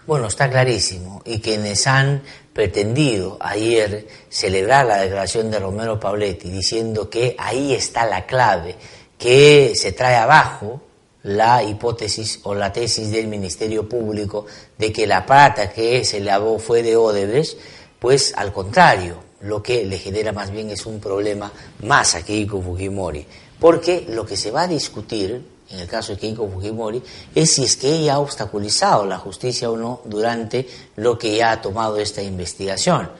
Bueno, está clarísimo. Y quienes han pretendido ayer celebrar la declaración de Romero Pauletti diciendo que ahí está la clave, que se trae abajo la hipótesis o la tesis del Ministerio Público de que la plata que se lavó fue de Odebrecht, pues al contrario, lo que le genera más bien es un problema más a Keiko Fujimori, porque lo que se va a discutir en el caso de Keiko Fujimori es si es que ella ha obstaculizado la justicia o no durante lo que ya ha tomado esta investigación.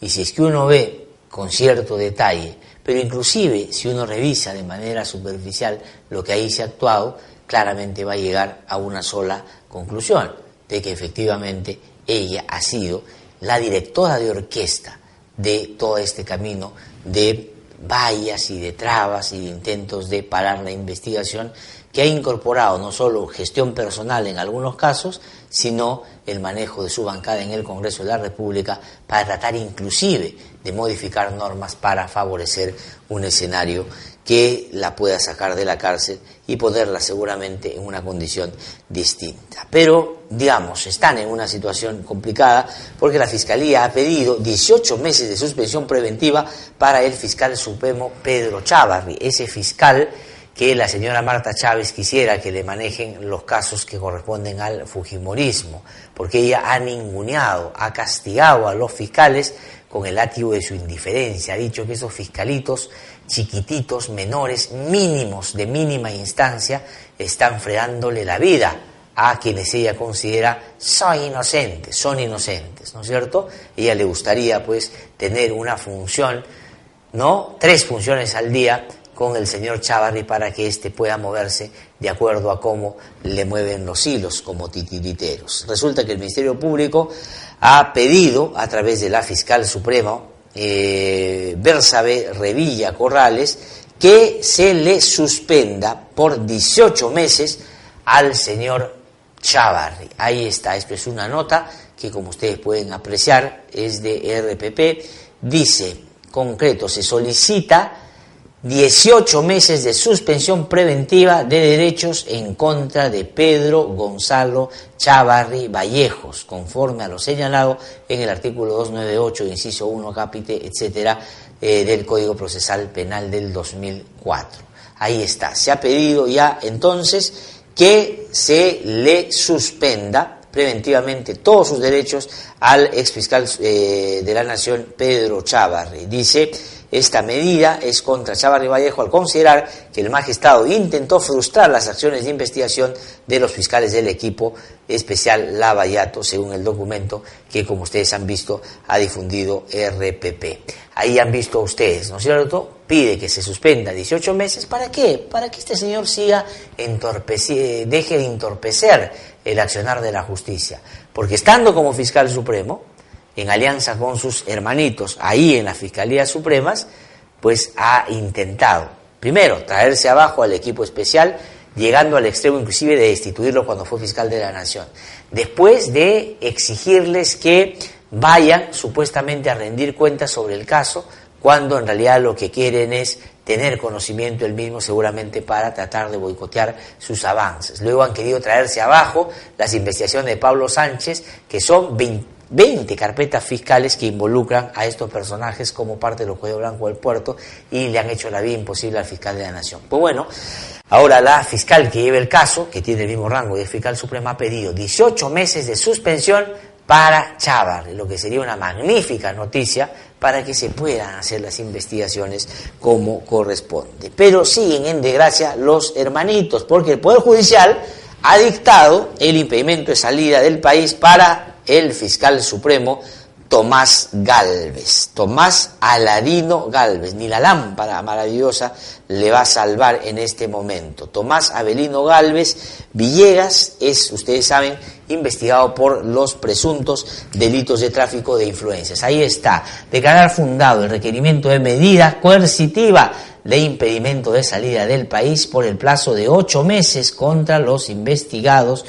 Y si es que uno ve con cierto detalle, pero inclusive si uno revisa de manera superficial lo que ahí se ha actuado, claramente va a llegar a una sola conclusión, de que efectivamente ella ha sido la directora de orquesta de todo este camino de vallas y de trabas y de intentos de parar la investigación que ha incorporado no solo gestión personal en algunos casos, sino el manejo de su bancada en el Congreso de la República para tratar inclusive de modificar normas para favorecer un escenario que la pueda sacar de la cárcel y ponerla seguramente en una condición distinta. Pero, digamos, están en una situación complicada porque la Fiscalía ha pedido 18 meses de suspensión preventiva para el fiscal supremo Pedro Chávarri, ese fiscal que la señora Marta Chávez quisiera que le manejen los casos que corresponden al Fujimorismo, porque ella ha ninguneado, ha castigado a los fiscales con el látigo de su indiferencia, ha dicho que esos fiscalitos chiquititos, menores, mínimos, de mínima instancia, están fregándole la vida a quienes ella considera son inocentes, son inocentes, ¿no es cierto? Ella le gustaría pues tener una función, ¿no? Tres funciones al día con el señor Chavarri para que éste pueda moverse de acuerdo a cómo le mueven los hilos como titiriteros. Resulta que el Ministerio Público ha pedido a través de la fiscal suprema eh, Bersabe Revilla Corrales que se le suspenda por 18 meses al señor Chavarri. Ahí está, esto es una nota que como ustedes pueden apreciar es de RPP. Dice, concreto, se solicita 18 meses de suspensión preventiva de derechos en contra de Pedro Gonzalo Chavarri Vallejos, conforme a lo señalado en el artículo 298, inciso 1, capite, etcétera, eh, del Código Procesal Penal del 2004. Ahí está. Se ha pedido ya entonces que se le suspenda preventivamente todos sus derechos al exfiscal eh, de la Nación, Pedro Chavarri. Dice esta medida es contra Chavarri Vallejo al considerar que el magistrado intentó frustrar las acciones de investigación de los fiscales del equipo especial Lavallato, según el documento que, como ustedes han visto, ha difundido RPP. Ahí han visto ustedes, ¿no es cierto? Pide que se suspenda 18 meses. ¿Para qué? Para que este señor siga deje de entorpecer el accionar de la justicia. Porque estando como fiscal supremo, en alianza con sus hermanitos ahí en las Fiscalías Supremas, pues ha intentado, primero, traerse abajo al equipo especial, llegando al extremo inclusive de destituirlo cuando fue fiscal de la Nación. Después de exigirles que vayan supuestamente a rendir cuentas sobre el caso, cuando en realidad lo que quieren es tener conocimiento el mismo seguramente para tratar de boicotear sus avances. Luego han querido traerse abajo las investigaciones de Pablo Sánchez, que son 20 20 carpetas fiscales que involucran a estos personajes como parte del cuello blanco del puerto y le han hecho la vida imposible al fiscal de la nación. Pues bueno, ahora la fiscal que lleva el caso, que tiene el mismo rango de fiscal suprema, ha pedido 18 meses de suspensión para Chávar, lo que sería una magnífica noticia para que se puedan hacer las investigaciones como corresponde. Pero siguen en desgracia los hermanitos, porque el Poder Judicial ha dictado el impedimento de salida del país para el fiscal supremo Tomás Galvez, Tomás Aladino Galvez, ni la lámpara maravillosa le va a salvar en este momento. Tomás Abelino Galvez Villegas es, ustedes saben, investigado por los presuntos delitos de tráfico de influencias. Ahí está, declarar fundado el requerimiento de medida coercitiva de impedimento de salida del país por el plazo de ocho meses contra los investigados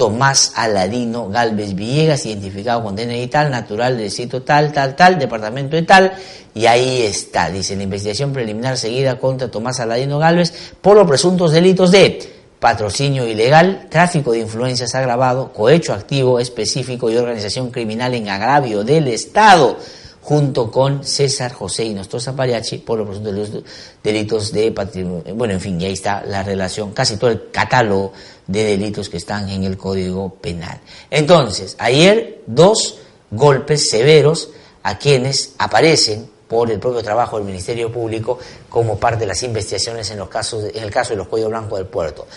Tomás Aladino Galvez Villegas, identificado con DNI tal, natural del sitio tal, tal, tal, departamento de tal, y ahí está, dice la investigación preliminar seguida contra Tomás Aladino Galvez por los presuntos delitos de patrocinio ilegal, tráfico de influencias agravado, cohecho activo específico y organización criminal en agravio del Estado junto con César José y Nostroza Pariachi por los presuntos delitos de patrimonio. Bueno, en fin, y ahí está la relación, casi todo el catálogo de delitos que están en el Código Penal. Entonces, ayer dos golpes severos a quienes aparecen por el propio trabajo del Ministerio Público como parte de las investigaciones en, los casos, en el caso de los cuellos blancos del puerto.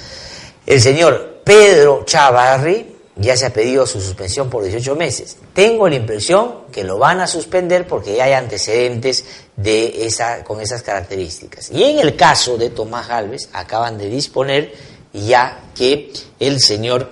El señor Pedro Chavarri, ya se ha pedido su suspensión por 18 meses. Tengo la impresión que lo van a suspender porque ya hay antecedentes de esa, con esas características. Y en el caso de Tomás Galvez, acaban de disponer ya que el señor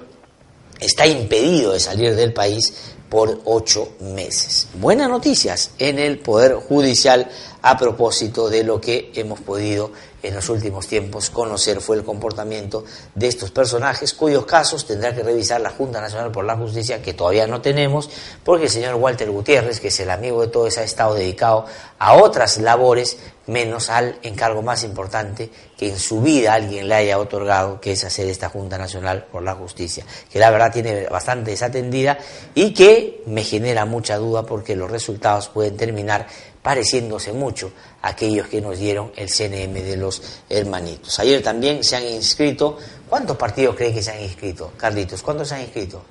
está impedido de salir del país por ocho meses. Buenas noticias en el Poder Judicial a propósito de lo que hemos podido en los últimos tiempos conocer fue el comportamiento de estos personajes, cuyos casos tendrá que revisar la Junta Nacional por la Justicia, que todavía no tenemos, porque el señor Walter Gutiérrez, que es el amigo de todos, ha estado dedicado a otras labores, menos al encargo más importante que en su vida alguien le haya otorgado, que es hacer esta Junta Nacional por la Justicia, que la verdad tiene bastante desatendida y que me genera mucha duda porque los resultados pueden terminar pareciéndose mucho a aquellos que nos dieron el CNM de los hermanitos. Ayer también se han inscrito, ¿cuántos partidos cree que se han inscrito? Carlitos, ¿cuántos se han inscrito?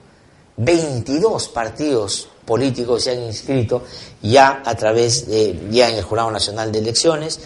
22 partidos políticos se han inscrito ya a través de, ya en el Jurado Nacional de Elecciones.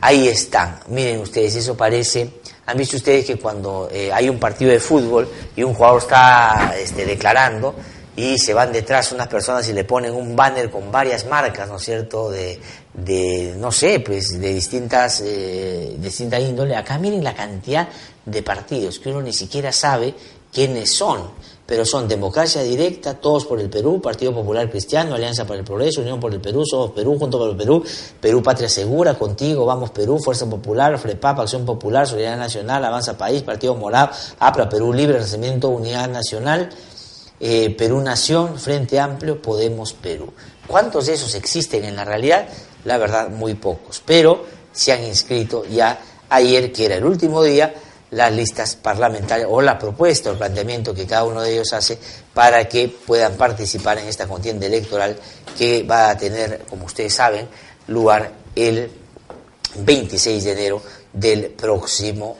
Ahí están. Miren ustedes, eso parece. Han visto ustedes que cuando eh, hay un partido de fútbol y un jugador está este, declarando, y se van detrás unas personas y le ponen un banner con varias marcas, ¿no es cierto?, de, de no sé, pues de distintas, eh, distinta índole. Acá miren la cantidad de partidos que uno ni siquiera sabe quiénes son, pero son Democracia Directa, Todos por el Perú, Partido Popular Cristiano, Alianza para el Progreso, Unión por el Perú, Somos Perú, Junto por el Perú, Perú Patria Segura, Contigo, Vamos Perú, Fuerza Popular, FREPAP, Acción Popular, Solidaridad Nacional, Avanza País, Partido Morado, APRA, Perú Libre, Renacimiento, Unidad Nacional, eh, Perú Nación, Frente Amplio, Podemos Perú. ¿Cuántos de esos existen en la realidad? La verdad, muy pocos. Pero se han inscrito ya ayer, que era el último día, las listas parlamentarias o la propuesta o el planteamiento que cada uno de ellos hace para que puedan participar en esta contienda electoral que va a tener, como ustedes saben, lugar el 26 de enero del próximo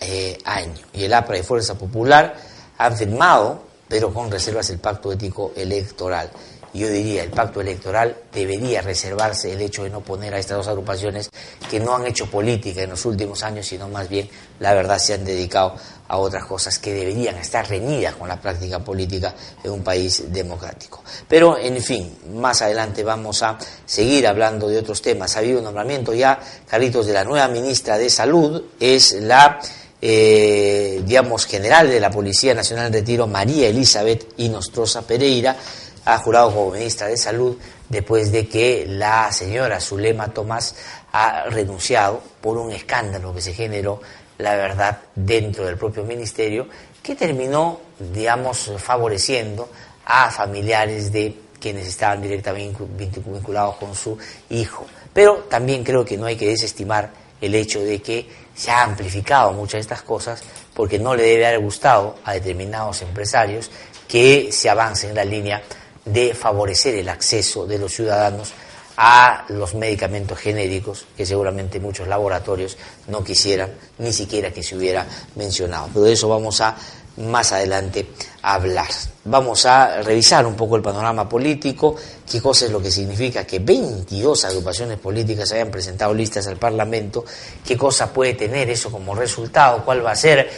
eh, año. Y el APRA y Fuerza Popular han firmado pero con reservas el pacto ético electoral. Yo diría, el pacto electoral debería reservarse el hecho de no poner a estas dos agrupaciones que no han hecho política en los últimos años, sino más bien, la verdad, se han dedicado a otras cosas que deberían estar reñidas con la práctica política en un país democrático. Pero, en fin, más adelante vamos a seguir hablando de otros temas. Ha habido un nombramiento ya, Carlitos, de la nueva ministra de Salud, es la eh, digamos, general de la Policía Nacional de Retiro, María Elizabeth Inostroza Pereira, ha jurado como ministra de Salud después de que la señora Zulema Tomás ha renunciado por un escándalo que se generó, la verdad, dentro del propio ministerio, que terminó, digamos, favoreciendo a familiares de quienes estaban directamente vinculados con su hijo. Pero también creo que no hay que desestimar el hecho de que se ha amplificado muchas de estas cosas porque no le debe haber gustado a determinados empresarios que se avance en la línea de favorecer el acceso de los ciudadanos a los medicamentos genéricos que seguramente muchos laboratorios no quisieran ni siquiera que se hubiera mencionado. Pero de eso vamos a más adelante hablar. Vamos a revisar un poco el panorama político, qué cosa es lo que significa que 22 agrupaciones políticas hayan presentado listas al Parlamento, qué cosa puede tener eso como resultado, cuál va a ser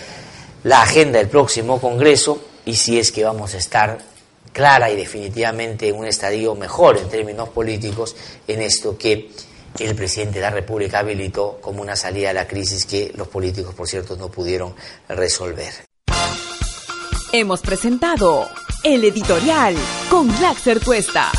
la agenda del próximo Congreso y si es que vamos a estar clara y definitivamente en un estadio mejor en términos políticos en esto que el presidente de la República habilitó como una salida a la crisis que los políticos, por cierto, no pudieron resolver. Hemos presentado el editorial con Laxer Cuesta.